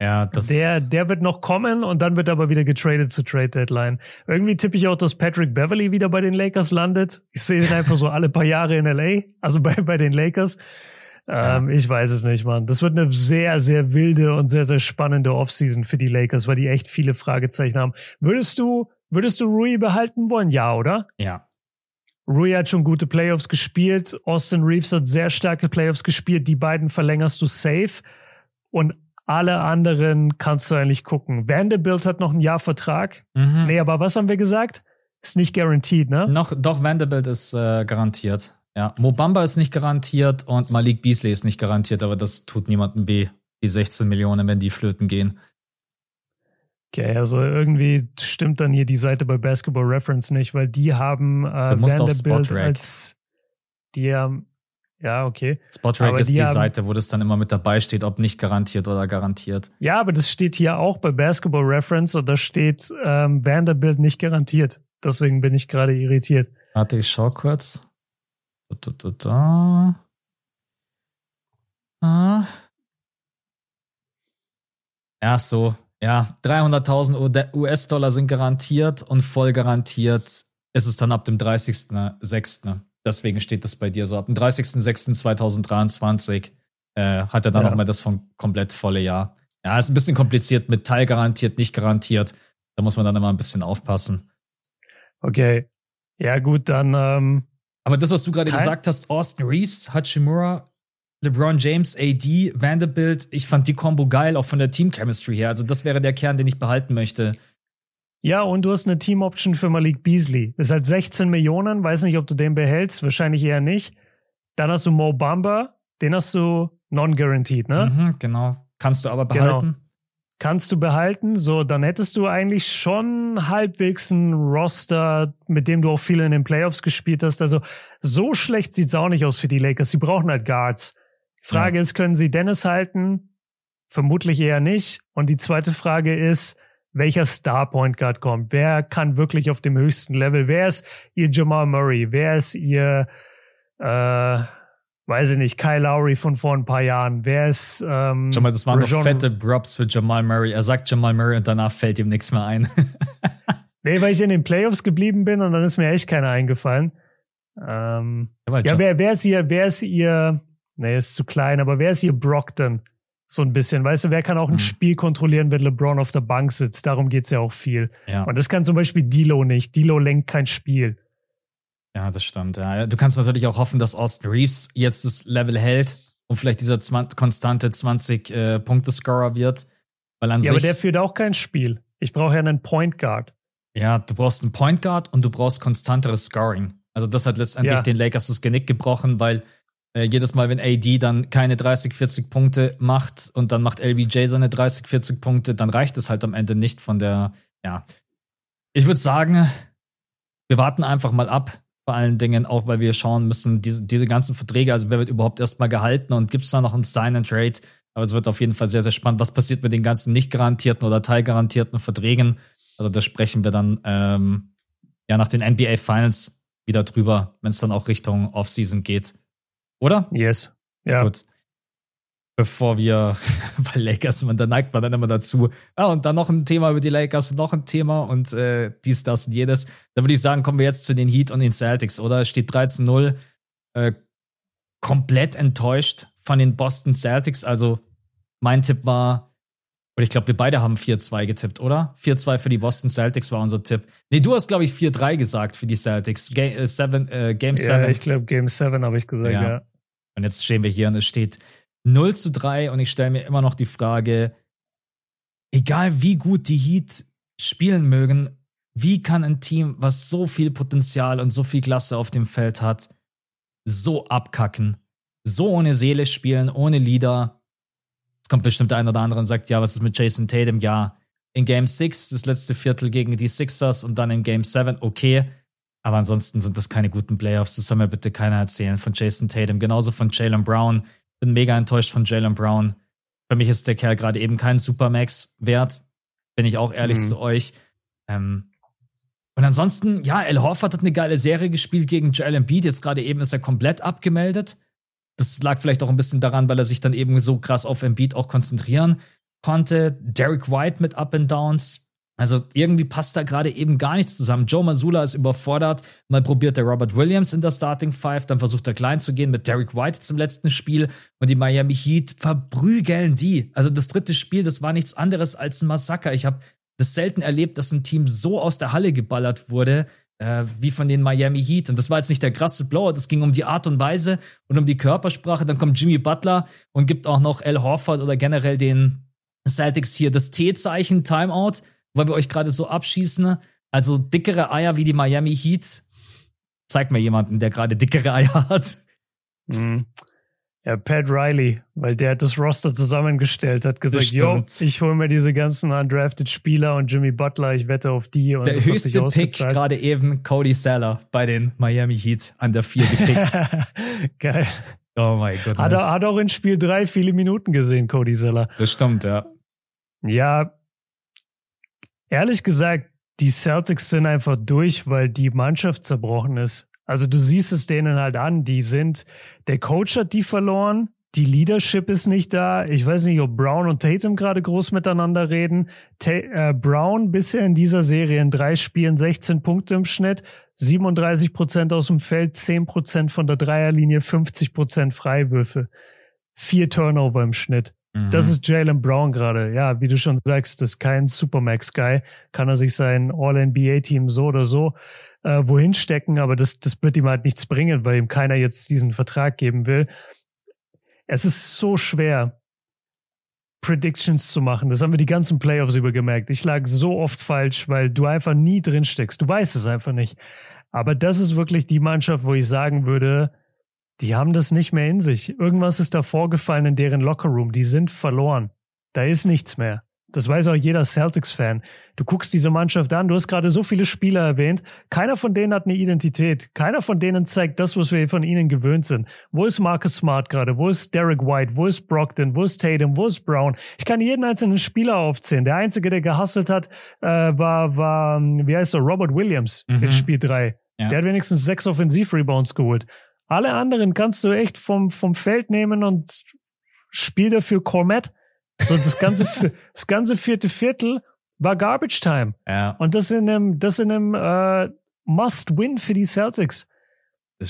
Ja, das der, der wird noch kommen und dann wird aber wieder getradet zu Trade Deadline. Irgendwie tippe ich auch, dass Patrick Beverly wieder bei den Lakers landet. Ich sehe ihn einfach so alle paar Jahre in LA, also bei, bei den Lakers. Ähm, ja. Ich weiß es nicht, Mann. Das wird eine sehr, sehr wilde und sehr, sehr spannende Offseason für die Lakers, weil die echt viele Fragezeichen haben. Würdest du, würdest du Rui behalten wollen? Ja, oder? Ja. Rui hat schon gute Playoffs gespielt. Austin Reeves hat sehr starke Playoffs gespielt. Die beiden verlängerst du safe und alle anderen kannst du eigentlich gucken. Vanderbilt hat noch ein Jahr Vertrag. Mhm. Nee, aber was haben wir gesagt? Ist nicht garantiert, ne? Noch, doch, Vanderbilt ist äh, garantiert. Ja, Mobamba ist nicht garantiert und Malik Beasley ist nicht garantiert, aber das tut niemandem weh, die 16 Millionen, wenn die flöten gehen. Okay, also irgendwie stimmt dann hier die Seite bei Basketball Reference nicht, weil die haben äh, Vanderbilt als die haben ja, okay. Spotrack ist die, die Seite, wo das dann immer mit dabei steht, ob nicht garantiert oder garantiert. Ja, aber das steht hier auch bei Basketball Reference und da steht ähm, Vanderbilt nicht garantiert. Deswegen bin ich gerade irritiert. Warte, ich schau kurz. Da, da, da, ah. Ja, so. Ja, 300.000 US-Dollar sind garantiert und voll garantiert ist es dann ab dem 30.06. Deswegen steht das bei dir so. Ab dem 30.06.2023 äh, hat er dann ja. nochmal das von komplett volle Jahr. Ja, ist ein bisschen kompliziert mit Teil garantiert, nicht garantiert. Da muss man dann immer ein bisschen aufpassen. Okay. Ja, gut, dann. Ähm, Aber das, was du gerade gesagt hast, Austin Reeves, Hachimura, LeBron James, AD, Vanderbilt, ich fand die Combo geil, auch von der Team-Chemistry her. Also, das wäre der Kern, den ich behalten möchte. Ja, und du hast eine Team-Option für Malik Beasley. Das ist halt 16 Millionen, weiß nicht, ob du den behältst, wahrscheinlich eher nicht. Dann hast du Mo Bamba, den hast du non-guaranteed, ne? Mhm, genau. Kannst du aber genau. behalten. Genau. Kannst du behalten, so, dann hättest du eigentlich schon halbwegs ein Roster, mit dem du auch viel in den Playoffs gespielt hast. Also, so schlecht sieht's auch nicht aus für die Lakers. Sie brauchen halt Guards. Die Frage ja. ist, können sie Dennis halten? Vermutlich eher nicht. Und die zweite Frage ist, welcher Star Point Guard kommt, wer kann wirklich auf dem höchsten Level, wer ist ihr Jamal Murray, wer ist ihr, äh, weiß ich nicht, Kyle Lowry von vor ein paar Jahren, wer ist, ähm, Schau mal, das waren Rajon doch fette Props für Jamal Murray. Er sagt Jamal Murray und danach fällt ihm nichts mehr ein. nee, weil ich in den Playoffs geblieben bin und dann ist mir echt keiner eingefallen. Ähm, ja, wer, wer ist ihr, wer ist ihr, nee, ist zu klein, aber wer ist ihr Brockton? So ein bisschen, weißt du, wer kann auch ein mhm. Spiel kontrollieren, wenn LeBron auf der Bank sitzt? Darum geht's ja auch viel. Ja. Und das kann zum Beispiel Dilo nicht. Dilo lenkt kein Spiel. Ja, das stimmt. Ja. Du kannst natürlich auch hoffen, dass Austin Reeves jetzt das Level hält und vielleicht dieser 20, konstante 20-Punkte-Scorer äh, wird. Weil an ja, sich, aber der führt auch kein Spiel. Ich brauche ja einen Point Guard. Ja, du brauchst einen Point Guard und du brauchst konstanteres Scoring. Also das hat letztendlich ja. den Lakers das Genick gebrochen, weil äh, jedes Mal, wenn AD dann keine 30, 40 Punkte macht und dann macht LBJ seine 30, 40 Punkte, dann reicht es halt am Ende nicht von der, ja. Ich würde sagen, wir warten einfach mal ab. Vor allen Dingen auch, weil wir schauen müssen, diese, diese ganzen Verträge, also wer wird überhaupt erstmal gehalten und gibt es da noch ein Sign and Trade? Aber es wird auf jeden Fall sehr, sehr spannend. Was passiert mit den ganzen nicht garantierten oder teilgarantierten Verträgen? Also da sprechen wir dann ähm, ja nach den NBA Finals wieder drüber, wenn es dann auch Richtung Offseason geht. Oder? Yes. Ja. Gut. Bevor wir bei Lakers, man, da neigt man dann immer dazu. Ja, und dann noch ein Thema über die Lakers, noch ein Thema und äh, dies, das und jedes. Da würde ich sagen, kommen wir jetzt zu den Heat und den Celtics, oder? Es steht 13-0. Äh, komplett enttäuscht von den Boston Celtics. Also mein Tipp war oder ich glaube, wir beide haben 4-2 getippt, oder? 4-2 für die Boston Celtics war unser Tipp. Nee, du hast, glaube ich, 4-3 gesagt für die Celtics. Ga äh, seven, äh, Game 7. Ja, ich glaube, Game 7 habe ich gesagt, ja. ja. Und jetzt stehen wir hier und es steht 0 zu 3 und ich stelle mir immer noch die Frage, egal wie gut die Heat spielen mögen, wie kann ein Team, was so viel Potenzial und so viel Klasse auf dem Feld hat, so abkacken, so ohne Seele spielen, ohne Leader, Jetzt kommt bestimmt der ein oder andere und sagt, ja, was ist mit Jason Tatum? Ja, in Game 6, das letzte Viertel gegen die Sixers und dann in Game 7, okay. Aber ansonsten sind das keine guten Playoffs. Das soll mir bitte keiner erzählen von Jason Tatum. Genauso von Jalen Brown. Bin mega enttäuscht von Jalen Brown. Für mich ist der Kerl gerade eben kein Supermax wert. Bin ich auch ehrlich mhm. zu euch. Ähm, und ansonsten, ja, El Horford hat eine geile Serie gespielt gegen Joel Embiid. Jetzt gerade eben ist er komplett abgemeldet. Das lag vielleicht auch ein bisschen daran, weil er sich dann eben so krass auf Embiid auch konzentrieren konnte. Derek White mit Up and Downs. Also irgendwie passt da gerade eben gar nichts zusammen. Joe Masula ist überfordert. Mal probiert der Robert Williams in der Starting Five, dann versucht er klein zu gehen mit Derek White zum letzten Spiel und die Miami Heat verprügeln die. Also das dritte Spiel, das war nichts anderes als ein Massaker. Ich habe das selten erlebt, dass ein Team so aus der Halle geballert wurde äh, wie von den Miami Heat. Und das war jetzt nicht der krasse Blower, das ging um die Art und Weise und um die Körpersprache. Dann kommt Jimmy Butler und gibt auch noch Al Horford oder generell den Celtics hier das T-Zeichen Timeout, weil wir euch gerade so abschießen. Also dickere Eier wie die Miami Heat. Zeig mir jemanden, der gerade dickere Eier hat. Mhm. Ja, Pat Riley, weil der hat das Roster zusammengestellt, hat gesagt, yo, ich hole mir diese ganzen undrafted Spieler und Jimmy Butler, ich wette auf die. Und der höchste Pick gerade eben Cody Seller bei den Miami Heat an der 4 gepickt. Geil. Oh mein Gott. Hat, er, hat auch in Spiel 3 viele Minuten gesehen, Cody Seller. Das stimmt, ja. Ja, ehrlich gesagt, die Celtics sind einfach durch, weil die Mannschaft zerbrochen ist. Also du siehst es denen halt an, die sind, der Coach hat die verloren, die Leadership ist nicht da. Ich weiß nicht, ob Brown und Tatum gerade groß miteinander reden. Ta äh, Brown bisher in dieser Serie in drei Spielen 16 Punkte im Schnitt, 37 Prozent aus dem Feld, 10 Prozent von der Dreierlinie, 50 Prozent Freiwürfe. Vier Turnover im Schnitt. Mhm. Das ist Jalen Brown gerade. Ja, wie du schon sagst, das ist kein Supermax-Guy. Kann er sich sein All-NBA-Team so oder so äh, wohin stecken, aber das, das wird ihm halt nichts bringen, weil ihm keiner jetzt diesen Vertrag geben will. Es ist so schwer, Predictions zu machen. Das haben wir die ganzen Playoffs über gemerkt. Ich lag so oft falsch, weil du einfach nie drin steckst. Du weißt es einfach nicht. Aber das ist wirklich die Mannschaft, wo ich sagen würde, die haben das nicht mehr in sich. Irgendwas ist da vorgefallen in deren Lockerroom. Die sind verloren. Da ist nichts mehr. Das weiß auch jeder Celtics-Fan. Du guckst diese Mannschaft an, du hast gerade so viele Spieler erwähnt. Keiner von denen hat eine Identität. Keiner von denen zeigt das, was wir von ihnen gewöhnt sind. Wo ist Marcus Smart gerade? Wo ist Derek White? Wo ist Brockton? Wo ist Tatum? Wo ist Brown? Ich kann jeden einzelnen Spieler aufzählen. Der einzige, der gehustelt hat, äh, war, war, wie heißt er, Robert Williams mhm. in Spiel 3. Ja. Der hat wenigstens sechs Offensiv-Rebounds geholt. Alle anderen kannst du echt vom, vom Feld nehmen und spiel dafür Cormet. So das ganze, das ganze vierte Viertel war Garbage Time. Ja. Und das in einem, das in einem äh, Must-Win für die Celtics.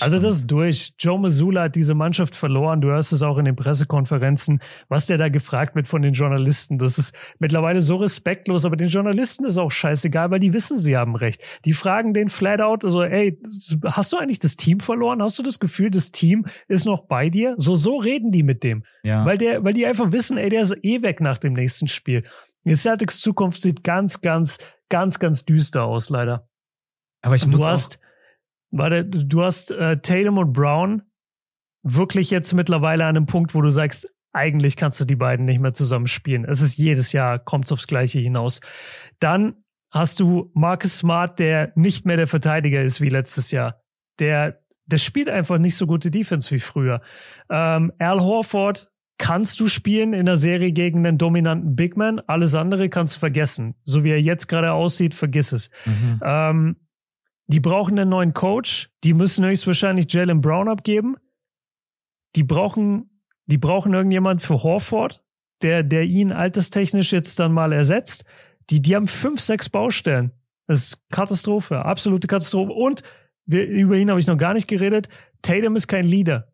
Das also das ist durch. Joe Mazzulla hat diese Mannschaft verloren. Du hörst es auch in den Pressekonferenzen, was der da gefragt wird von den Journalisten. Das ist mittlerweile so respektlos, aber den Journalisten ist auch scheißegal, weil die wissen, sie haben recht. Die fragen den flat out, also, ey, hast du eigentlich das Team verloren? Hast du das Gefühl, das Team ist noch bei dir? So, so reden die mit dem. Ja. Weil der, weil die einfach wissen, ey, der ist eh weg nach dem nächsten Spiel. Die Celtics Zukunft sieht ganz, ganz, ganz, ganz düster aus, leider. Aber ich muss du hast, warte, du hast äh, Tatum und Brown wirklich jetzt mittlerweile an einem Punkt, wo du sagst, eigentlich kannst du die beiden nicht mehr zusammen spielen. Es ist jedes Jahr, kommt aufs Gleiche hinaus. Dann hast du Marcus Smart, der nicht mehr der Verteidiger ist wie letztes Jahr. Der, der spielt einfach nicht so gute Defense wie früher. Ähm, Al Horford kannst du spielen in der Serie gegen einen dominanten Big Man. Alles andere kannst du vergessen. So wie er jetzt gerade aussieht, vergiss es. Mhm. Ähm, die brauchen einen neuen Coach. Die müssen höchstwahrscheinlich Jalen Brown abgeben. Die brauchen, die brauchen irgendjemand für Horford, der, der ihn alterstechnisch jetzt dann mal ersetzt. Die, die haben fünf, sechs Baustellen. Das ist Katastrophe, absolute Katastrophe. Und wir, über ihn habe ich noch gar nicht geredet. Tatum ist kein Leader.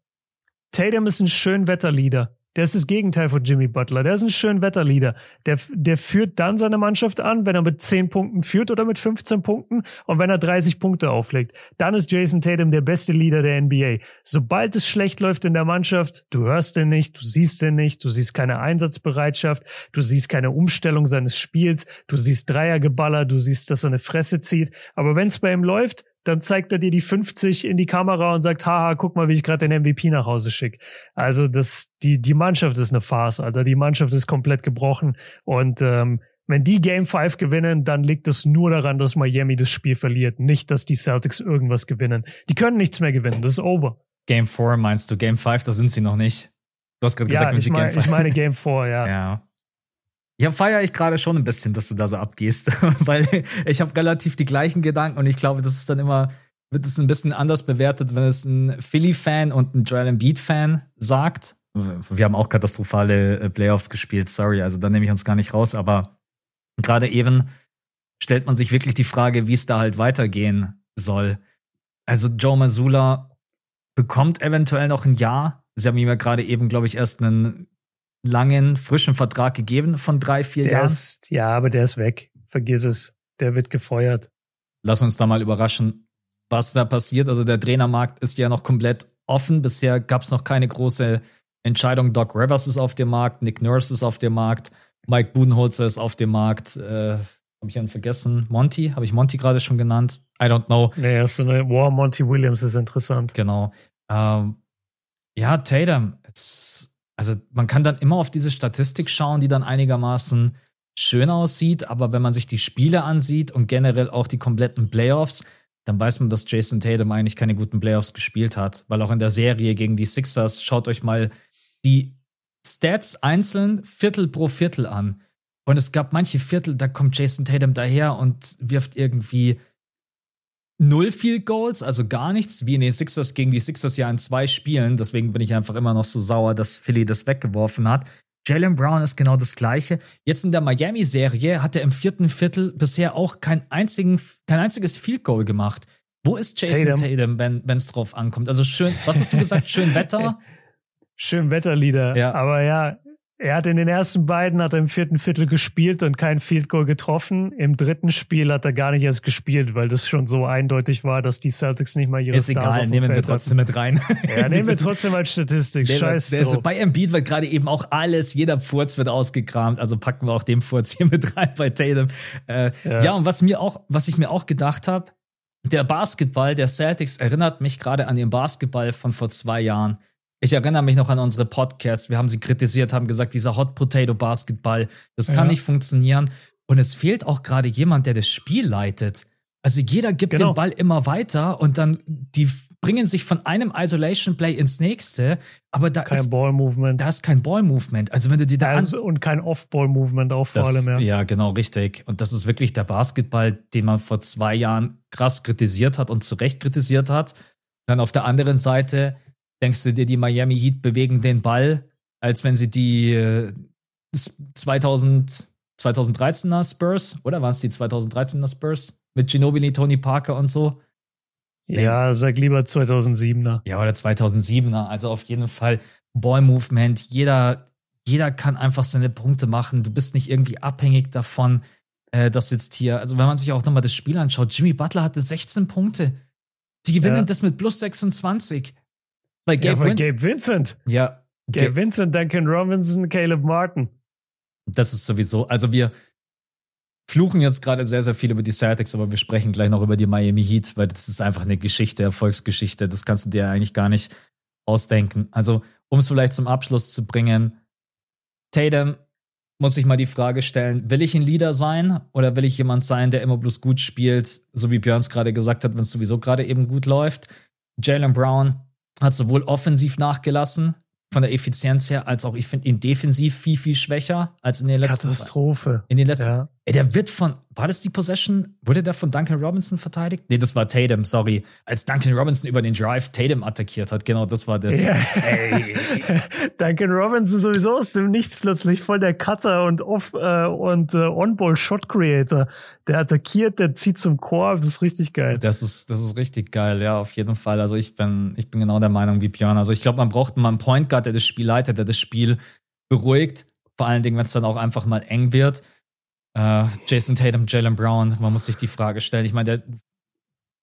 Tatum ist ein Schönwetterleader. Der ist das Gegenteil von Jimmy Butler. Der ist ein schön Wetterleader. Der, der führt dann seine Mannschaft an, wenn er mit 10 Punkten führt oder mit 15 Punkten und wenn er 30 Punkte auflegt. Dann ist Jason Tatum der beste Leader der NBA. Sobald es schlecht läuft in der Mannschaft, du hörst den nicht, du siehst den nicht, du siehst keine Einsatzbereitschaft, du siehst keine Umstellung seines Spiels, du siehst Dreiergeballer, du siehst, dass er eine Fresse zieht. Aber wenn es bei ihm läuft, dann zeigt er dir die 50 in die Kamera und sagt, haha, guck mal, wie ich gerade den MVP nach Hause schicke. Also das, die, die Mannschaft ist eine Farce, Alter. Die Mannschaft ist komplett gebrochen. Und ähm, wenn die Game 5 gewinnen, dann liegt es nur daran, dass Miami das Spiel verliert. Nicht, dass die Celtics irgendwas gewinnen. Die können nichts mehr gewinnen. Das ist over. Game 4 meinst du? Game 5, da sind sie noch nicht. Du hast gerade gesagt, ja, ich, mein, Game 5. ich meine Game 4, ja. ja. Ja, feiere ich gerade schon ein bisschen, dass du da so abgehst, weil ich habe relativ die gleichen Gedanken und ich glaube, das ist dann immer, wird es ein bisschen anders bewertet, wenn es ein Philly-Fan und ein Joel Embiid-Fan sagt. Wir haben auch katastrophale äh, Playoffs gespielt, sorry, also da nehme ich uns gar nicht raus, aber gerade eben stellt man sich wirklich die Frage, wie es da halt weitergehen soll. Also Joe Mazzulla bekommt eventuell noch ein Jahr. Sie haben ihm ja gerade eben, glaube ich, erst einen langen, frischen Vertrag gegeben von drei, vier der Jahren. Ist, ja, aber der ist weg. Vergiss es. Der wird gefeuert. Lass uns da mal überraschen, was da passiert. Also der Trainermarkt ist ja noch komplett offen. Bisher gab es noch keine große Entscheidung. Doc Rivers ist auf dem Markt, Nick Nurse ist auf dem Markt, Mike Budenholzer ist auf dem Markt. Äh, habe ich einen vergessen? Monty? Habe ich Monty gerade schon genannt? I don't know. Nee, so eine War Monty Williams ist interessant. Genau. Ähm, ja, Tatum, jetzt also man kann dann immer auf diese Statistik schauen, die dann einigermaßen schön aussieht, aber wenn man sich die Spiele ansieht und generell auch die kompletten Playoffs, dann weiß man, dass Jason Tatum eigentlich keine guten Playoffs gespielt hat, weil auch in der Serie gegen die Sixers schaut euch mal die Stats einzeln Viertel pro Viertel an. Und es gab manche Viertel, da kommt Jason Tatum daher und wirft irgendwie null Field Goals, also gar nichts, wie in den Sixers gegen die Sixers ja in zwei Spielen. Deswegen bin ich einfach immer noch so sauer, dass Philly das weggeworfen hat. Jalen Brown ist genau das Gleiche. Jetzt in der Miami-Serie hat er im vierten Viertel bisher auch kein, einzigen, kein einziges Field Goal gemacht. Wo ist Jason Tatum, Tatum wenn es drauf ankommt? Also schön, was hast du gesagt? Schön Wetter? Schön Wetterlieder. Ja. Aber ja, er hat in den ersten beiden, hat er im vierten Viertel gespielt und kein Field Goal getroffen. Im dritten Spiel hat er gar nicht erst gespielt, weil das schon so eindeutig war, dass die Celtics nicht mal ihre Ist Stars egal, nehmen wir trotzdem mit rein. Ja, nehmen wir trotzdem als Statistik. Scheiß der, der Bei Embiid wird gerade eben auch alles, jeder Furz wird ausgekramt, also packen wir auch den Furz hier mit rein bei Tatum. Äh, ja. ja, und was mir auch, was ich mir auch gedacht habe, der Basketball der Celtics erinnert mich gerade an den Basketball von vor zwei Jahren Ich erinnere mich noch an unsere Podcasts. Wir haben sie kritisiert, haben gesagt, dieser Hot Potato Basketball, das kann ja. nicht funktionieren. Und es fehlt auch gerade jemand, der das Spiel leitet. Also jeder gibt genau. den Ball immer weiter und dann die bringen sich von einem Isolation Play ins nächste, aber da kein ist Ball Movement. Da ist kein Ball Movement. Also wenn du dir da also, und kein Off Ball Movement auch vor das, allem. Ja. ja, genau richtig. Und das ist wirklich der Basketball, den man vor zwei Jahren krass kritisiert hat und zu Recht kritisiert hat. Dann auf der anderen Seite denkst du dir, die Miami Heat bewegen den Ball, als wenn sie die 2000 äh, 2013er Spurs, oder waren es die 2013er Spurs? Mit Ginobili, Tony Parker und so. Ja, sag lieber 2007er. Ja, oder 2007er. Also auf jeden Fall Ball Movement. Jeder, jeder kann einfach seine Punkte machen. Du bist nicht irgendwie abhängig davon, äh, dass jetzt hier, also wenn man sich auch nochmal das Spiel anschaut, Jimmy Butler hatte 16 Punkte. Die gewinnen ja. das mit plus 26. Bei Gabe, ja, Vincent. Gabe Vincent. Ja. Gabe Vincent, Duncan Robinson, Caleb Martin. Das ist sowieso, also wir, fluchen jetzt gerade sehr, sehr viel über die Celtics, aber wir sprechen gleich noch über die Miami Heat, weil das ist einfach eine Geschichte, Erfolgsgeschichte. Das kannst du dir eigentlich gar nicht ausdenken. Also, um es vielleicht zum Abschluss zu bringen, Tatum muss ich mal die Frage stellen, will ich ein Leader sein oder will ich jemand sein, der immer bloß gut spielt, so wie Björns gerade gesagt hat, wenn es sowieso gerade eben gut läuft? Jalen Brown hat sowohl offensiv nachgelassen, von der Effizienz her, als auch ich finde ihn defensiv viel, viel schwächer als in den letzten. Katastrophe. In den letzten. Ja. Ey, der wird von, war das die Possession? Wurde der von Duncan Robinson verteidigt? Nee, das war Tatum, sorry. Als Duncan Robinson über den Drive Tatum attackiert hat, genau, das war das. Ja. Ey. Duncan Robinson sowieso aus dem Nichts plötzlich voll der Cutter und Off äh, und äh, On-Ball Shot Creator. Der attackiert, der zieht zum Korb, das ist richtig geil. Das ist, das ist richtig geil, ja, auf jeden Fall. Also ich bin, ich bin genau der Meinung wie Björn. Also ich glaube, man braucht mal einen Point Guard, der das Spiel leitet, der das Spiel beruhigt. Vor allen Dingen, wenn es dann auch einfach mal eng wird. Uh, Jason Tatum, Jalen Brown, man muss sich die Frage stellen. Ich meine, der,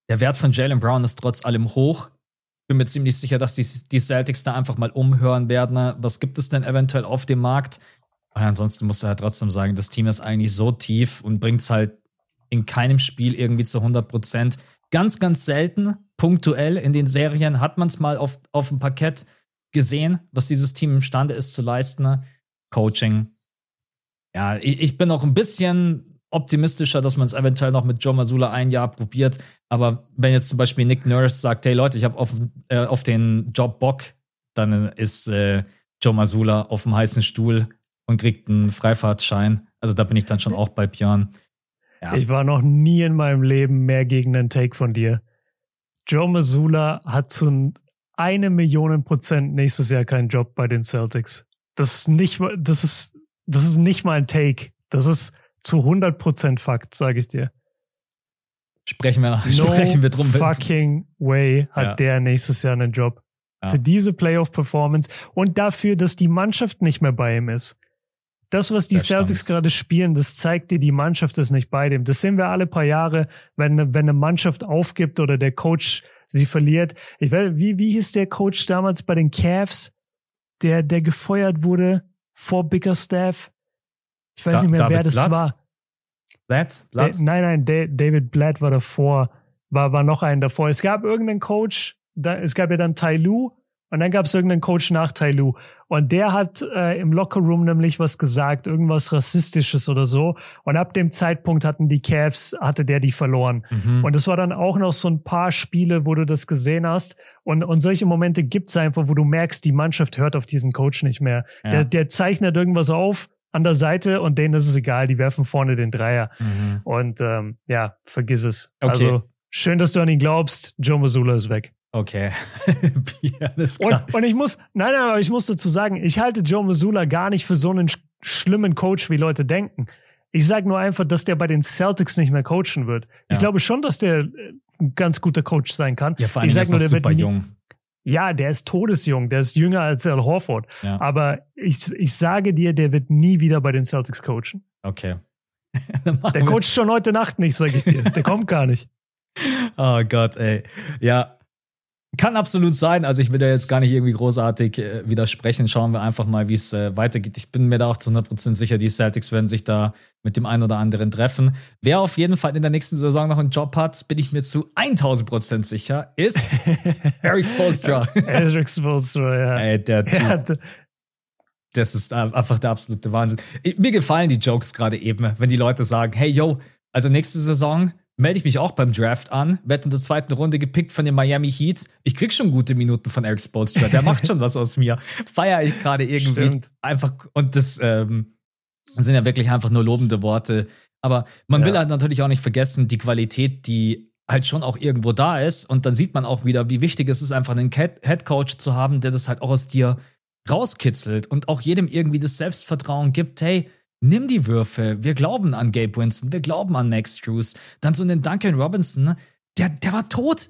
der Wert von Jalen Brown ist trotz allem hoch. Bin mir ziemlich sicher, dass die, die Celtics da einfach mal umhören werden. Ne? Was gibt es denn eventuell auf dem Markt? Und ansonsten musst du halt trotzdem sagen, das Team ist eigentlich so tief und bringt es halt in keinem Spiel irgendwie zu 100 Prozent. Ganz, ganz selten, punktuell in den Serien hat man es mal auf, auf dem Parkett gesehen, was dieses Team imstande ist zu leisten. Ne? Coaching, ja, ich, ich bin auch ein bisschen optimistischer, dass man es eventuell noch mit Joe Masula ein Jahr probiert. Aber wenn jetzt zum Beispiel Nick Nurse sagt, hey Leute, ich habe auf, äh, auf den Job Bock, dann ist äh, Joe Masula auf dem heißen Stuhl und kriegt einen Freifahrtschein. Also da bin ich dann schon auch bei Björn. Ja. Ich war noch nie in meinem Leben mehr gegen einen Take von dir. Joe Masula hat zu eine Million Prozent nächstes Jahr keinen Job bei den Celtics. Das ist nicht, das ist das ist nicht mal ein Take. Das ist zu 100% Fakt, sage ich dir. Sprechen wir, no sprechen wir drum. fucking way hat ja. der nächstes Jahr einen Job. Ja. Für diese Playoff-Performance und dafür, dass die Mannschaft nicht mehr bei ihm ist. Das, was die das Celtics gerade spielen, das zeigt dir, die Mannschaft ist nicht bei dem. Das sehen wir alle paar Jahre, wenn, wenn eine Mannschaft aufgibt oder der Coach sie verliert. Ich weiß, wie, wie hieß der Coach damals bei den Cavs, der, der gefeuert wurde? Vor Bickerstaff. Ich weiß da, nicht mehr, David wer das Platz? war. Blatt? Blatt? nein, nein, David Blatt war davor. War, war noch ein davor. Es gab irgendeinen Coach, da, es gab ja dann Tai Lu und dann gab es irgendeinen Coach nach Tai Lu. Und der hat äh, im Lockerroom nämlich was gesagt, irgendwas Rassistisches oder so. Und ab dem Zeitpunkt hatten die Cavs, hatte der die verloren. Mhm. Und es war dann auch noch so ein paar Spiele, wo du das gesehen hast. Und, und solche Momente gibt's einfach, wo du merkst, die Mannschaft hört auf diesen Coach nicht mehr. Ja. Der, der zeichnet irgendwas auf an der Seite und denen ist es egal, die werfen vorne den Dreier. Mhm. Und ähm, ja, vergiss es. Okay. Also schön, dass du an ihn glaubst. Joe Missoula ist weg. Okay. ja, und, und, ich muss, nein, nein, aber ich muss dazu sagen, ich halte Joe Missoula gar nicht für so einen sch schlimmen Coach, wie Leute denken. Ich sage nur einfach, dass der bei den Celtics nicht mehr coachen wird. Ja. Ich glaube schon, dass der äh, ein ganz guter Coach sein kann. Ja, vor allem ich sag ist nur, der super wird jung. Ja, der ist todesjung, der ist jünger als Al Horford. Ja. Aber ich, ich sage dir, der wird nie wieder bei den Celtics coachen. Okay. der coacht schon heute Nacht nicht, sag ich dir. Der kommt gar nicht. Oh Gott, ey. Ja, Kann absolut sein. Also ich will da jetzt gar nicht irgendwie großartig äh, widersprechen. Schauen wir einfach mal, wie es äh, weitergeht. Ich bin mir da auch zu 100% sicher, die Celtics werden sich da mit dem einen oder anderen treffen. Wer auf jeden Fall in der nächsten Saison noch einen Job hat, bin ich mir zu 1000% sicher, ist Eric Spolstra. Eric Spolstra, ja. Ey, der Typ. Das ist einfach der absolute Wahnsinn. Mir gefallen die Jokes gerade eben, wenn die Leute sagen, hey, yo, also nächste Saison melde ich mich auch beim Draft an, werde in der zweiten Runde gepickt von den Miami Heat. Ich krieg schon gute Minuten von Eric Spoelstra. Der macht schon was aus mir. Feier ich gerade irgendwie. Stimmt. Einfach, und das ähm, sind ja wirklich einfach nur lobende Worte. Aber man ja. will halt natürlich auch nicht vergessen, die Qualität, die halt schon auch irgendwo da ist. Und dann sieht man auch wieder, wie wichtig es ist, einfach einen Head Coach zu haben, der das halt auch aus dir rauskitzelt und auch jedem irgendwie das Selbstvertrauen gibt, hey, Nimm die Würfe. Wir glauben an Gabe Winston. Wir glauben an Max Drews. Dann so einen Duncan Robinson. Der, der war tot.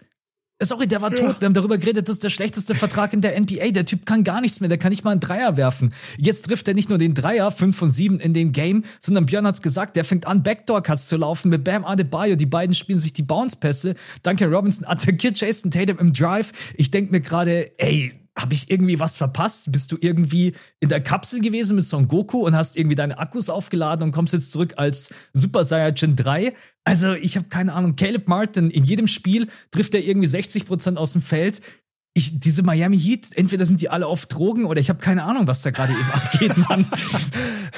Sorry, der war ja. tot. Wir haben darüber geredet, das ist der schlechteste Vertrag in der NBA. Der Typ kann gar nichts mehr. Der kann nicht mal einen Dreier werfen. Jetzt trifft er nicht nur den Dreier, 5 von 7 in dem Game, sondern Björn hat's gesagt, der fängt an, Backdoor-Cuts zu laufen mit Bam Adebayo. Die beiden spielen sich die Bounce-Pässe. Duncan Robinson attackiert Jason Tatum im Drive. Ich denk mir gerade, ey, habe ich irgendwie was verpasst? Bist du irgendwie in der Kapsel gewesen mit Son Goku und hast irgendwie deine Akkus aufgeladen und kommst jetzt zurück als Super Saiyajin 3? Also, ich habe keine Ahnung. Caleb Martin, in jedem Spiel trifft er irgendwie 60% aus dem Feld. Ich, diese Miami Heat, entweder sind die alle auf Drogen oder ich habe keine Ahnung, was da gerade eben abgeht, Mann.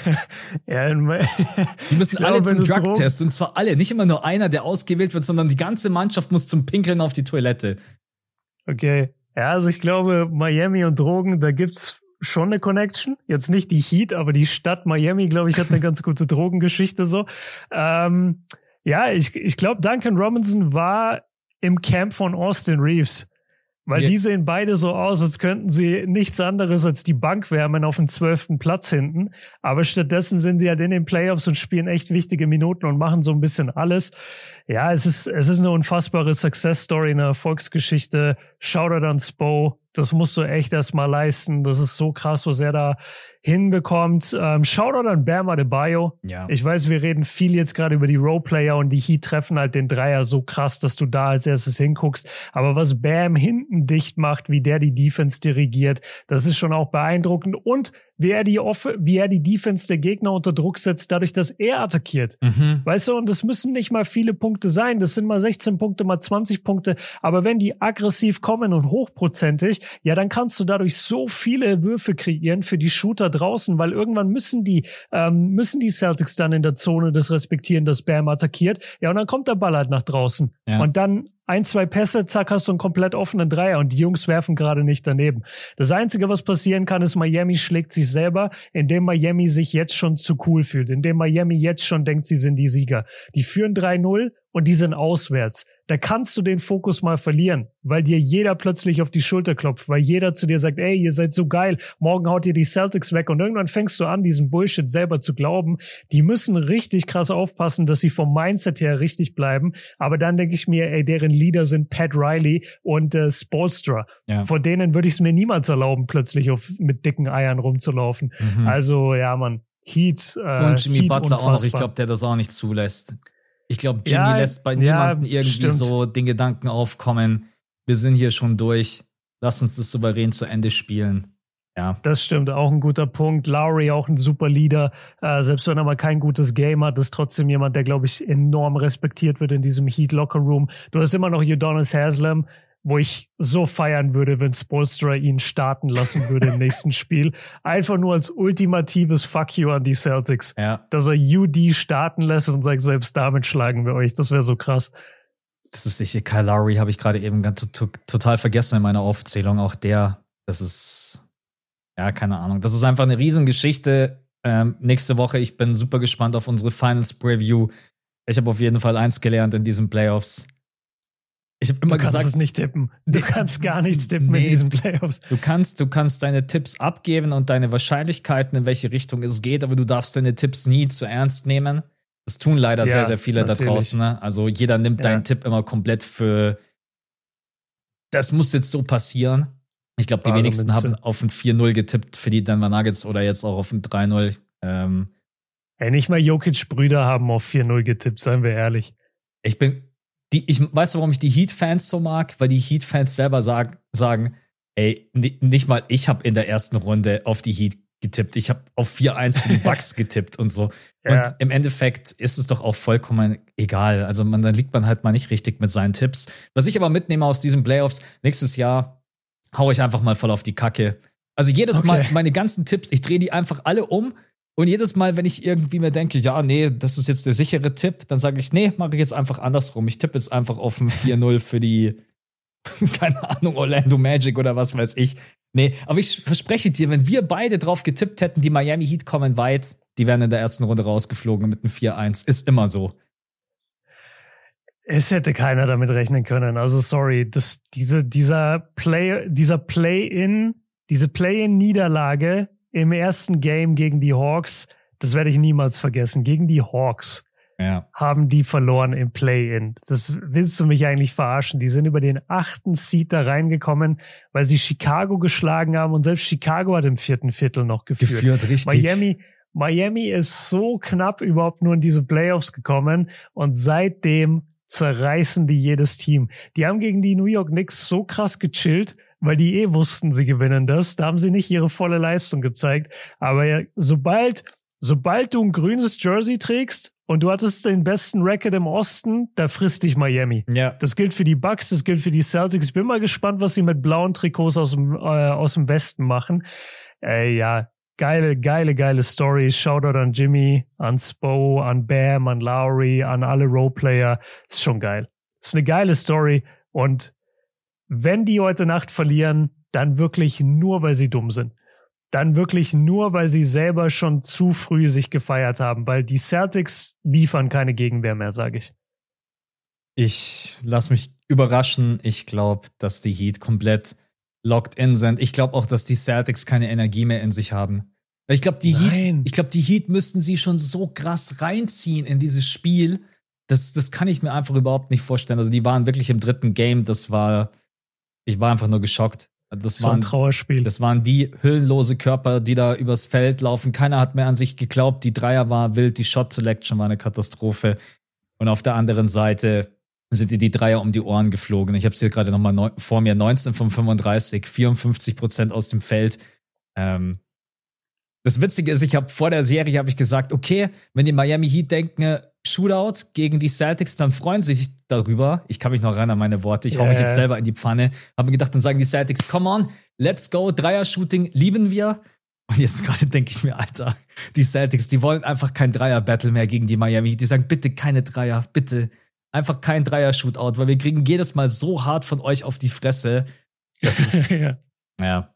ja, die müssen glaube, alle zum Drug-Test und zwar alle. Nicht immer nur einer, der ausgewählt wird, sondern die ganze Mannschaft muss zum Pinkeln auf die Toilette. Okay, ja, also ich glaube, Miami und Drogen, da gibt's schon eine Connection. Jetzt nicht die Heat, aber die Stadt Miami, glaube ich, hat eine ganz gute Drogengeschichte so. Ähm, ja, ich, ich glaube, Duncan Robinson war im Camp von Austin Reeves. Weil yeah. die sehen beide so aus, als könnten sie nichts anderes als die Bank wärmen auf dem zwölften Platz hinten. Aber stattdessen sind sie halt in den Playoffs und spielen echt wichtige Minuten und machen so ein bisschen alles. Ja, es ist, es ist eine unfassbare Success Story, eine Erfolgsgeschichte. Shoutout an Spo. Das musst du echt erstmal leisten. Das ist so krass, was er da hinbekommt. Ähm, Shoutout an Bam Adebayo. Ja. Ich weiß, wir reden viel jetzt gerade über die Roleplayer und die Heat treffen halt den Dreier so krass, dass du da als erstes hinguckst. Aber was Bam hinten dicht macht, wie der die Defense dirigiert, das ist schon auch beeindruckend. Und wie er die Off wie er die Defense der Gegner unter Druck setzt, dadurch, dass er attackiert. Mhm. Weißt du, und das müssen nicht mal viele Punkte sein. Das sind mal 16 Punkte, mal 20 Punkte. Aber wenn die aggressiv kommen und hochprozentig, ja, dann kannst du dadurch so viele Würfe kreieren für die Shooter draußen, weil irgendwann müssen die, ähm, müssen die Celtics dann in der Zone das respektieren, dass Bam attackiert. Ja, und dann kommt der Ball halt nach draußen. Ja. Und dann ein, zwei Pässe, zack, hast du einen komplett offenen Dreier und die Jungs werfen gerade nicht daneben. Das Einzige, was passieren kann, ist, Miami schlägt sich selber, indem Miami sich jetzt schon zu cool fühlt, indem Miami jetzt schon denkt, sie sind die Sieger. Die führen 3-0 und die sind auswärts da kannst du den Fokus mal verlieren, weil dir jeder plötzlich auf die Schulter klopft, weil jeder zu dir sagt, ey, ihr seid so geil, morgen haut ihr die Celtics weg und irgendwann fängst du an, diesen Bullshit selber zu glauben. Die müssen richtig krass aufpassen, dass sie vom Mindset her richtig bleiben. Aber dann denke ich mir, ey, deren Leader sind Pat Riley und äh, Spolstra. Ja. Vor denen würde ich es mir niemals erlauben, plötzlich auf, mit dicken Eiern rumzulaufen. Mhm. Also, ja, man, Heat. Äh, und Jimmy Heat Butler unfassbar. auch noch, ich glaube, der das auch nicht zulässt. Ich glaube, Jimmy ja, lässt bei niemandem ja, irgendwie stimmt. so den Gedanken aufkommen, wir sind hier schon durch, lass uns das souverän zu Ende spielen. Ja. Das stimmt, auch ein guter Punkt. Lowry auch ein super Leader. Äh, selbst wenn er mal kein gutes Game hat, ist trotzdem jemand, der, glaube ich, enorm respektiert wird in diesem Heat Locker Room. Du hast immer noch Udonis Haslam, wo ich so feiern würde, wenn Spolstra ihn starten lassen würde im nächsten Spiel. Einfach nur als ultimatives Fuck you an die Celtics. Ja. Dass er UD starten lässt und sagt, selbst damit schlagen wir euch. Das wäre so krass. Das ist sicher Kyle Lowry, habe ich gerade eben ganz total vergessen in meiner Aufzählung. Auch der, das ist, ja, keine Ahnung. Das ist einfach eine Riesengeschichte. Ähm, nächste Woche, ich bin super gespannt auf unsere Finals Preview. Ich habe auf jeden Fall eins gelernt in diesen Playoffs ich habe immer du gesagt, kannst es nicht tippen. Du kannst gar nichts tippen nee, in diesen Playoffs. Du kannst, du kannst deine Tipps abgeben und deine Wahrscheinlichkeiten, in welche Richtung es geht, aber du darfst deine Tipps nie zu ernst nehmen. Das tun leider ja, sehr, sehr viele natürlich. da draußen. Ne? Also jeder nimmt ja. deinen Tipp immer komplett für. Das muss jetzt so passieren. Ich glaube, die wenigsten haben auf ein 4-0 getippt für die Denver Nuggets oder jetzt auch auf ein 3-0. Ähm, Ey, nicht mal Jokic Brüder haben auf 4-0 getippt, seien wir ehrlich. Ich bin, die, ich weiß, warum ich die Heat-Fans so mag, weil die Heat-Fans selber sagen, sagen, ey, nicht mal ich habe in der ersten Runde auf die Heat getippt. Ich habe auf 4-1 für die Bucks getippt und so. Ja. Und im Endeffekt ist es doch auch vollkommen egal. Also man, dann liegt man halt mal nicht richtig mit seinen Tipps. Was ich aber mitnehme aus diesen Playoffs, nächstes Jahr hau ich einfach mal voll auf die Kacke. Also jedes okay. Mal meine ganzen Tipps, ich drehe die einfach alle um. Und jedes Mal, wenn ich irgendwie mir denke, ja, nee, das ist jetzt der sichere Tipp, dann sage ich, nee, mache ich jetzt einfach andersrum. Ich tippe jetzt einfach auf ein 4-0 für die, keine Ahnung, Orlando Magic oder was weiß ich. Nee, aber ich verspreche dir, wenn wir beide drauf getippt hätten, die Miami Heat kommen weit, die wären in der ersten Runde rausgeflogen mit einem 4-1. Ist immer so. Es hätte keiner damit rechnen können. Also sorry, das, diese, dieser Play, dieser Play-in, diese Play-in-Niederlage im ersten Game gegen die Hawks, das werde ich niemals vergessen. Gegen die Hawks ja. haben die verloren im Play-In. Das willst du mich eigentlich verarschen. Die sind über den achten Seed da reingekommen, weil sie Chicago geschlagen haben und selbst Chicago hat im vierten Viertel noch geführt. Geführt, richtig. Miami, Miami ist so knapp überhaupt nur in diese Playoffs gekommen und seitdem zerreißen die jedes Team. Die haben gegen die New York Knicks so krass gechillt, weil die eh wussten, sie gewinnen das. Da haben sie nicht ihre volle Leistung gezeigt. Aber ja, sobald, sobald du ein grünes Jersey trägst und du hattest den besten Record im Osten, da frisst dich Miami. Ja. Das gilt für die Bucks, das gilt für die Celtics. Ich bin mal gespannt, was sie mit blauen Trikots aus dem, äh, aus dem Westen machen. Äh, ja, geile, geile, geile Story. Shoutout an Jimmy, an Spo, an Bam, an Lowry, an alle Roleplayer. Ist schon geil. Ist eine geile Story und wenn die heute Nacht verlieren, dann wirklich nur, weil sie dumm sind dann wirklich nur, weil sie selber schon zu früh sich gefeiert haben, weil die Celtics liefern keine Gegenwehr mehr, sage ich. Ich lass mich überraschen. Ich glaube, dass die Heat komplett locked in sind. Ich glaube auch, dass die Celtics keine Energie mehr in sich haben. Ich glaube, die Heat, ich glaube, die Heat müssten sie schon so krass reinziehen in dieses Spiel. Das, das kann ich mir einfach überhaupt nicht vorstellen. Also die waren wirklich im dritten Game. Das war, ich war einfach nur geschockt. Das, das war ein Trauerspiel. Das waren wie hüllenlose Körper, die da übers Feld laufen. Keiner hat mehr an sich geglaubt. Die Dreier war wild, die Shot Selection war eine Katastrophe. Und auf der anderen Seite sind dir die Dreier um die Ohren geflogen. Ich habe es hier gerade nochmal vor mir. 19 von 35, 54 Prozent aus dem Feld. Ähm, das Witzige ist, ich habe vor der Serie habe ich gesagt, okay, wenn die Miami Heat denken, Shootout gegen die Celtics, dann freuen sie sich darüber. Ich kann mich noch ran an meine Worte. Ich hau yeah. mich jetzt selber in die Pfanne. Habe mir gedacht, dann sagen die Celtics, come on, let's go, Dreier-Shooting lieben wir. Und jetzt gerade denke ich mir, Alter, die Celtics, die wollen einfach kein Dreier-Battle mehr gegen die Miami. Die sagen, bitte keine Dreier, bitte. Einfach kein Dreier-Shootout, weil wir kriegen jedes Mal so hart von euch auf die Fresse. Das ist, ja. ja.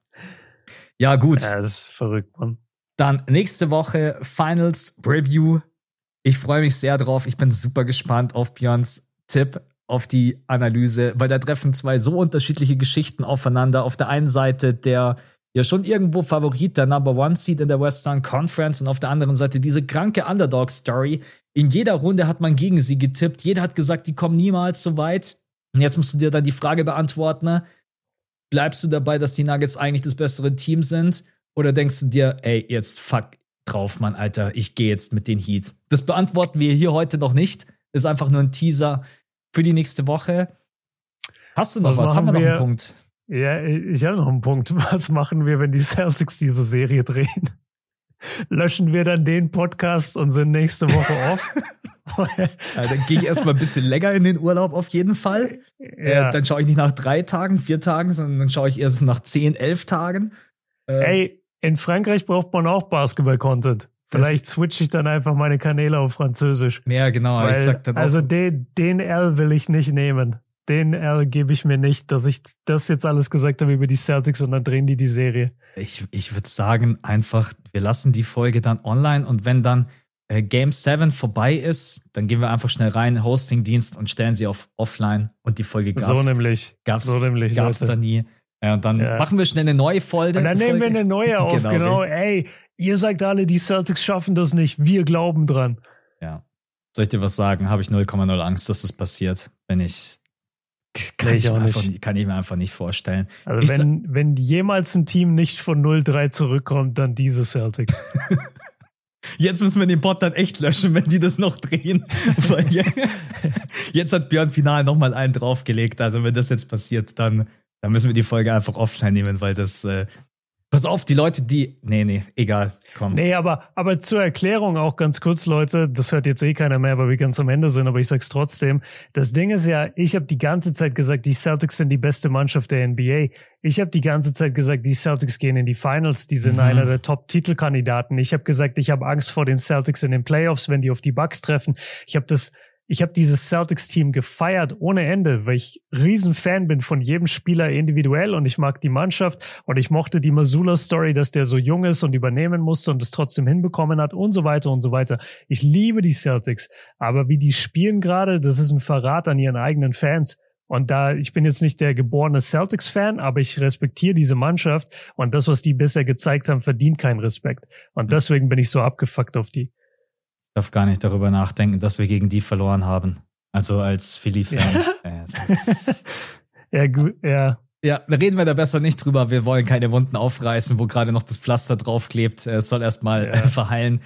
Ja, gut. Ja, das ist verrückt, Mann. Dann nächste Woche Finals Review ich freue mich sehr drauf. Ich bin super gespannt auf Björns Tipp, auf die Analyse, weil da treffen zwei so unterschiedliche Geschichten aufeinander. Auf der einen Seite der ja schon irgendwo Favorit, der Number One Seed in der Western Conference und auf der anderen Seite diese kranke Underdog-Story. In jeder Runde hat man gegen sie getippt. Jeder hat gesagt, die kommen niemals so weit. Und jetzt musst du dir dann die Frage beantworten, bleibst du dabei, dass die Nuggets eigentlich das bessere Team sind? Oder denkst du dir, ey, jetzt fuck, drauf, Mann, Alter, ich gehe jetzt mit den Heats. Das beantworten wir hier heute noch nicht. Ist einfach nur ein Teaser für die nächste Woche. Hast du noch was? was? Haben wir noch einen Punkt? Ja, ich habe noch einen Punkt. Was machen wir, wenn die Celtics diese Serie drehen? Löschen wir dann den Podcast und sind nächste Woche off? dann gehe ich erstmal ein bisschen länger in den Urlaub auf jeden Fall. Ja. Äh, dann schaue ich nicht nach drei Tagen, vier Tagen, sondern dann schaue ich erst nach zehn, elf Tagen. Äh, Ey, in Frankreich braucht man auch Basketball-Content. Vielleicht switche ich dann einfach meine Kanäle auf Französisch. Ja, genau. Weil, ich sag dann also den, den L will ich nicht nehmen. Den L gebe ich mir nicht, dass ich das jetzt alles gesagt habe über die Celtics und dann drehen die die Serie. Ich, ich würde sagen, einfach, wir lassen die Folge dann online und wenn dann äh, Game 7 vorbei ist, dann gehen wir einfach schnell rein, Hosting-Dienst und stellen sie auf offline und die Folge gab's. So nämlich. Gab's, so nämlich, gab's da nie. Ja, und dann ja. machen wir schnell eine neue Folge. Und dann nehmen wir eine neue auf, genau. genau. Ey, ihr sagt alle, die Celtics schaffen das nicht. Wir glauben dran. Ja. Soll ich dir was sagen? Habe ich 0,0 Angst, dass das passiert, wenn ich kann ich, ich einfach, kann ich mir einfach nicht vorstellen. Also wenn, wenn jemals ein Team nicht von 0-3 zurückkommt, dann diese Celtics. Jetzt müssen wir den Bot dann echt löschen, wenn die das noch drehen. jetzt hat Björn final nochmal einen draufgelegt. Also wenn das jetzt passiert, dann, dann müssen wir die Folge einfach offline nehmen, weil das, äh, Pass auf, die Leute, die. Nee, nee, egal. Komm. Nee, aber, aber zur Erklärung auch ganz kurz, Leute, das hört jetzt eh keiner mehr, weil wir ganz am Ende sind, aber ich sag's trotzdem. Das Ding ist ja, ich habe die ganze Zeit gesagt, die Celtics sind die beste Mannschaft der NBA. Ich habe die ganze Zeit gesagt, die Celtics gehen in die Finals, die sind mhm. einer der Top-Titelkandidaten. Ich habe gesagt, ich habe Angst vor den Celtics in den Playoffs, wenn die auf die Bucks treffen. Ich habe das ich habe dieses Celtics-Team gefeiert ohne Ende, weil ich Riesenfan bin von jedem Spieler individuell und ich mag die Mannschaft und ich mochte die Masula-Story, dass der so jung ist und übernehmen musste und es trotzdem hinbekommen hat und so weiter und so weiter. Ich liebe die Celtics, aber wie die spielen gerade, das ist ein Verrat an ihren eigenen Fans. Und da, ich bin jetzt nicht der geborene Celtics-Fan, aber ich respektiere diese Mannschaft und das, was die bisher gezeigt haben, verdient keinen Respekt. Und deswegen bin ich so abgefuckt auf die darf gar nicht darüber nachdenken, dass wir gegen die verloren haben. Also als Philly-Fan. Ja. ja, gut, ja. Ja, da reden wir da besser nicht drüber. Wir wollen keine Wunden aufreißen, wo gerade noch das Pflaster draufklebt. Es soll erstmal ja. äh, verheilen.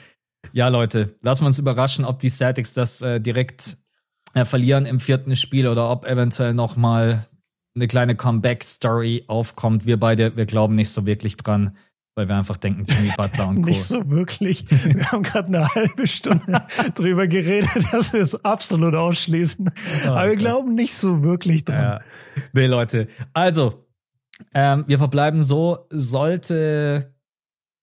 Ja, Leute, lassen wir uns überraschen, ob die Celtics das äh, direkt äh, verlieren im vierten Spiel oder ob eventuell noch mal eine kleine Comeback-Story aufkommt. Wir beide, wir glauben nicht so wirklich dran weil wir einfach denken, Jimmy Butler und Co. Nicht so wirklich. Wir haben gerade eine halbe Stunde drüber geredet, dass wir es absolut ausschließen. Oh, Aber wir okay. glauben nicht so wirklich dran. Ja. Nee, Leute. Also, ähm, wir verbleiben so, sollte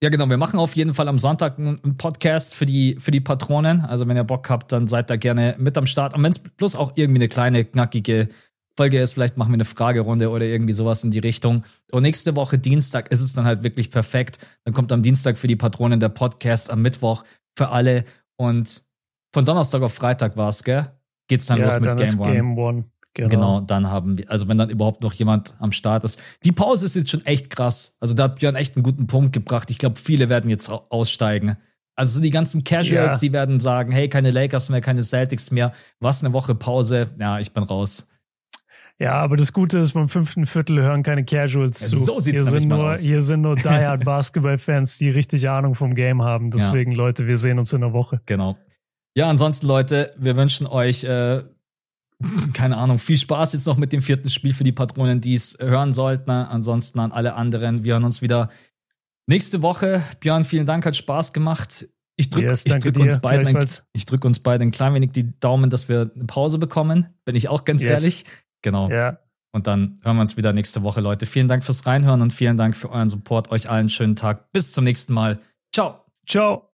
ja, genau. Wir machen auf jeden Fall am Sonntag einen Podcast für die, für die Patronen. Also, wenn ihr Bock habt, dann seid da gerne mit am Start. Und wenn es bloß auch irgendwie eine kleine, knackige Folge ist, vielleicht machen wir eine Fragerunde oder irgendwie sowas in die Richtung. Und nächste Woche Dienstag ist es dann halt wirklich perfekt. Dann kommt am Dienstag für die Patronen der Podcast, am Mittwoch für alle. Und von Donnerstag auf Freitag war es, gell? Geht's dann ja, los mit dann Game One. Game One. Genau. genau, dann haben wir, also wenn dann überhaupt noch jemand am Start ist. Die Pause ist jetzt schon echt krass. Also da hat Björn echt einen guten Punkt gebracht. Ich glaube, viele werden jetzt aussteigen. Also so die ganzen Casuals, ja. die werden sagen, hey, keine Lakers mehr, keine Celtics mehr. Was eine Woche Pause. Ja, ich bin raus. Ja, aber das Gute ist, beim fünften Viertel hören keine Casuals ja, zu. So sieht's hier sind nur, aus. Hier sind nur diehard Basketball-Fans, die richtig Ahnung vom Game haben. Deswegen, ja. Leute, wir sehen uns in der Woche. Genau. Ja, ansonsten, Leute, wir wünschen euch, äh, keine Ahnung, viel Spaß jetzt noch mit dem vierten Spiel für die Patronen, die es hören sollten. Ansonsten an alle anderen. Wir hören uns wieder nächste Woche. Björn, vielen Dank, hat Spaß gemacht. Ich drücke yes, drück uns, beiden ein, drück uns beiden ein klein wenig die Daumen, dass wir eine Pause bekommen. Bin ich auch ganz yes. ehrlich. Genau. Ja. Und dann hören wir uns wieder nächste Woche, Leute. Vielen Dank fürs Reinhören und vielen Dank für euren Support. Euch allen schönen Tag. Bis zum nächsten Mal. Ciao. Ciao.